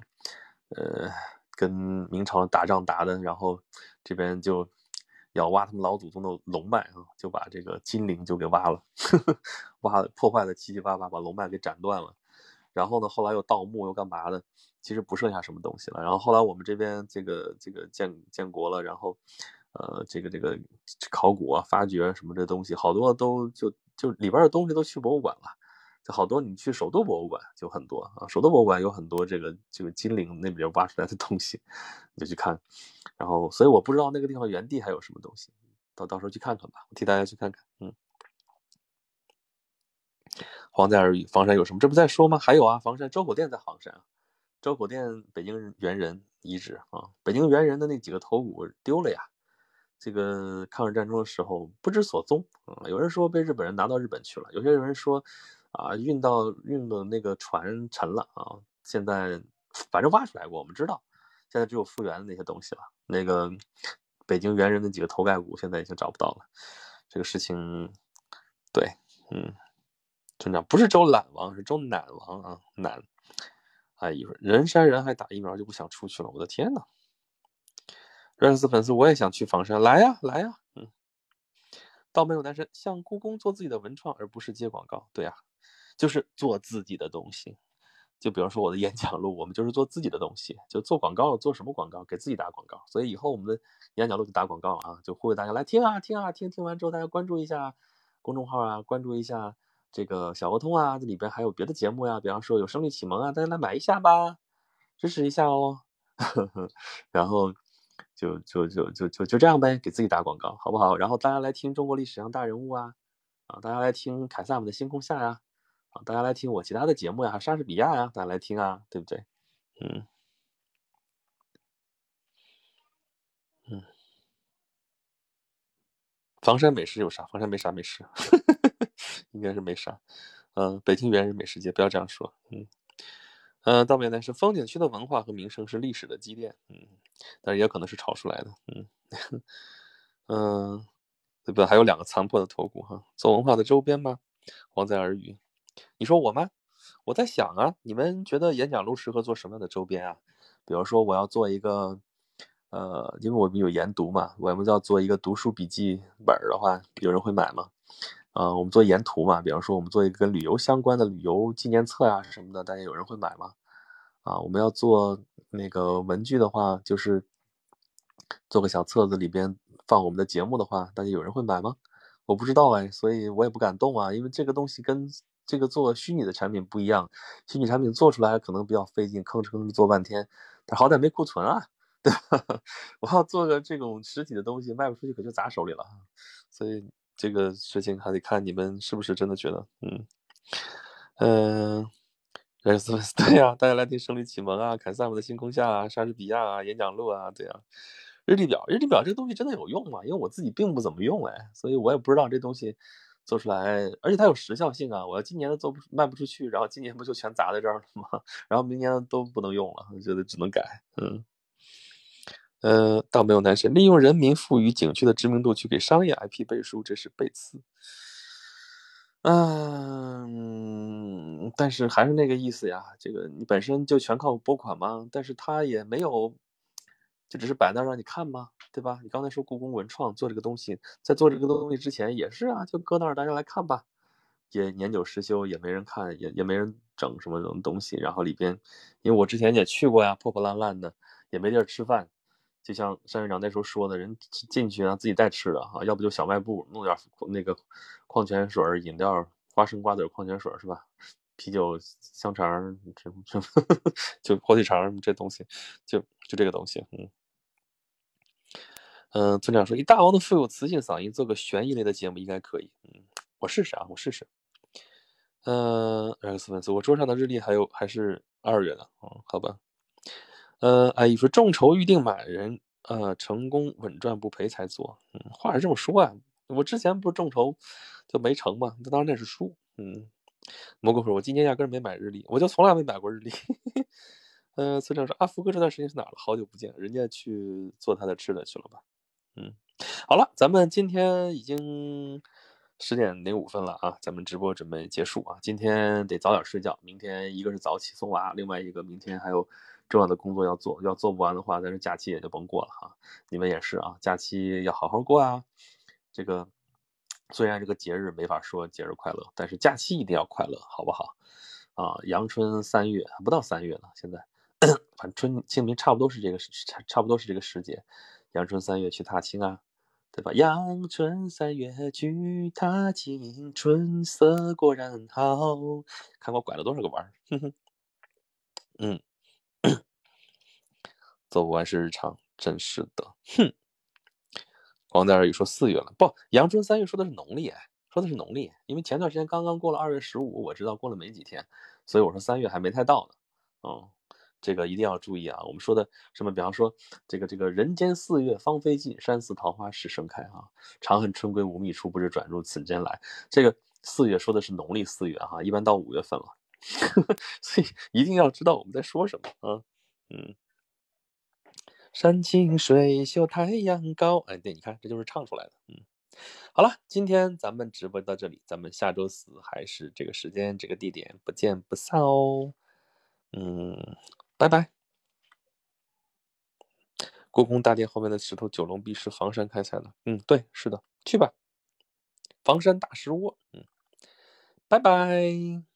呃跟明朝打仗打的，然后这边就要挖他们老祖宗的龙脉啊，就把这个金陵就给挖了，<laughs> 挖破坏的七七八八，把龙脉给斩断了，然后呢后来又盗墓又干嘛的，其实不剩下什么东西了。然后后来我们这边这个这个建建国了，然后。呃，这个这个考古啊、发掘什么这东西，好多都就就里边的东西都去博物馆了。就好多你去首都博物馆就很多啊，首都博物馆有很多这个这个金陵那边挖出来的东西，你就去看。然后，所以我不知道那个地方原地还有什么东西，到到时候去看看吧，我替大家去看看。嗯，黄在而语，房山有什么？这不在说吗？还有啊，房山周口店在房山啊，周口店北京猿人遗址啊，北京猿人的那几个头骨丢了呀。这个抗日战争的时候不知所踪啊，有人说被日本人拿到日本去了，有些人说啊运到运的那个船沉了啊。现在反正挖出来过，我们知道，现在只有复原的那些东西了。那个北京猿人的几个头盖骨现在已经找不到了。这个事情，对，嗯，村长不是周懒王，是周懒王啊，懒。哎，一会儿人山人海打疫苗就不想出去了，我的天呐！热斯粉丝，我也想去房山，来呀，来呀，嗯，倒没有男神向故宫做自己的文创，而不是接广告，对呀，就是做自己的东西。就比方说我的演讲录，我们就是做自己的东西，就做广告，做什么广告？给自己打广告。所以以后我们的演讲录就打广告啊，就呼吁大家来听啊，听啊，听听完之后大家关注一下公众号啊，关注一下这个小鹅通啊，这里边还有别的节目呀，比方说有声律启蒙啊，大家来买一下吧，支持一下哦。<laughs> 然后。就就就就就就这样呗，给自己打广告，好不好？然后大家来听中国历史上大人物啊，啊，大家来听凯撒姆的星空下呀，啊，大家来听我其他的节目呀，莎士比亚呀，大家来听啊，对不对？嗯嗯，房山美食有啥？房山没啥美食，应该是没啥。嗯，北京原人美食街，不要这样说。嗯。嗯，倒面呢是风景区的文化和名声是历史的积淀，嗯，但是也可能是炒出来的，嗯，嗯，<laughs> 对吧？还有两个残破的头骨哈，做文化的周边吗？黄在耳语，你说我吗？我在想啊，你们觉得演讲录适合做什么样的周边啊？比如说我要做一个，呃，因为我们有研读嘛，我们要做一个读书笔记本的话，有人会买吗？啊，我们做沿途嘛，比方说我们做一个跟旅游相关的旅游纪念册啊什么的，大家有人会买吗？啊，我们要做那个文具的话，就是做个小册子里边放我们的节目的话，大家有人会买吗？我不知道哎，所以我也不敢动啊，因为这个东西跟这个做虚拟的产品不一样，虚拟产品做出来可能比较费劲，吭哧吭哧做半天，但好歹没库存啊，<laughs> 对吧？<laughs> 我要做个这种实体的东西，卖不出去可就砸手里了，所以。这个事情还得看你们是不是真的觉得，嗯嗯，热斯粉丝 <laughs> 对呀，大家来听《胜利启蒙》啊，《凯撒姆的星空下》啊，《莎士比亚》啊，《演讲录》啊，对呀，日历表，日历表这个东西真的有用吗？因为我自己并不怎么用哎，所以我也不知道这东西做出来，而且它有时效性啊。我要今年的做不卖不出去，然后今年不就全砸在这儿了吗？<laughs> 然后明年都不能用了，我觉得只能改，嗯。呃，倒没有男神利用人民赋予景区的知名度去给商业 IP 背书，这是背刺。嗯，但是还是那个意思呀，这个你本身就全靠拨款嘛，但是他也没有，就只是摆那让你看嘛，对吧？你刚才说故宫文创做这个东西，在做这个东西之前也是啊，就搁那儿大家来看吧，也年久失修，也没人看，也也没人整什么东东西，然后里边，因为我之前也去过呀，破破烂烂的，也没地儿吃饭。就像山院长那时候说的，人进去啊自己带吃的啊，要不就小卖部弄点那个矿泉水、饮料、花生瓜子矿泉水是吧？啤酒、香肠，这这 <laughs> 就火腿肠这东西，就就这个东西，嗯嗯。村长说，以大王的富有磁性嗓音做个悬疑类的节目应该可以，嗯，我试试啊，我试试。嗯，X 粉丝，我桌上的日历还有还是二月的，嗯，好吧。呃，阿姨说众筹预定满人呃，成功稳赚不赔才做。嗯，话是这么说啊，我之前不是众筹就没成嘛，那当然那是输。嗯，蘑菇说，我今年压根没买日历，我就从来没买过日历。<laughs> 呃，村长说啊，福哥这段时间去哪了？好久不见，人家去做他的吃的去了吧？嗯，好了，咱们今天已经十点零五分了啊，咱们直播准备结束啊。今天得早点睡觉，明天一个是早起送娃，另外一个明天还有重要的工作要做，要做不完的话，咱这假期也就甭过了哈。你们也是啊，假期要好好过啊。这个虽然这个节日没法说节日快乐，但是假期一定要快乐，好不好？啊，阳春三月还不到三月呢，现在。反正春清明差不多是这个时，差差不多是这个时节，阳春三月去踏青啊，对吧？阳春三月去踏青，春色果然好。看我拐了多少个弯儿，哼哼。嗯，做不完是日常，真是的，哼。光在这里说四月了，不，阳春三月说的是农历，说的是农历，因为前段时间刚刚过了二月十五，我知道过了没几天，所以我说三月还没太到呢，嗯。这个一定要注意啊！我们说的什么？比方说，这个这个人间四月芳菲尽，山寺桃花始盛开啊！长恨春归无觅处，不知转入此间来。这个四月说的是农历四月哈，一般到五月份了，<laughs> 所以一定要知道我们在说什么啊！嗯，山清水秀太阳高，哎，对，你看这就是唱出来的。嗯，好了，今天咱们直播到这里，咱们下周四还是这个时间这个地点不见不散哦。嗯。拜拜！故宫大殿后面的石头九龙壁是房山开采的。嗯，对，是的，去吧，房山大石窝。嗯，拜拜。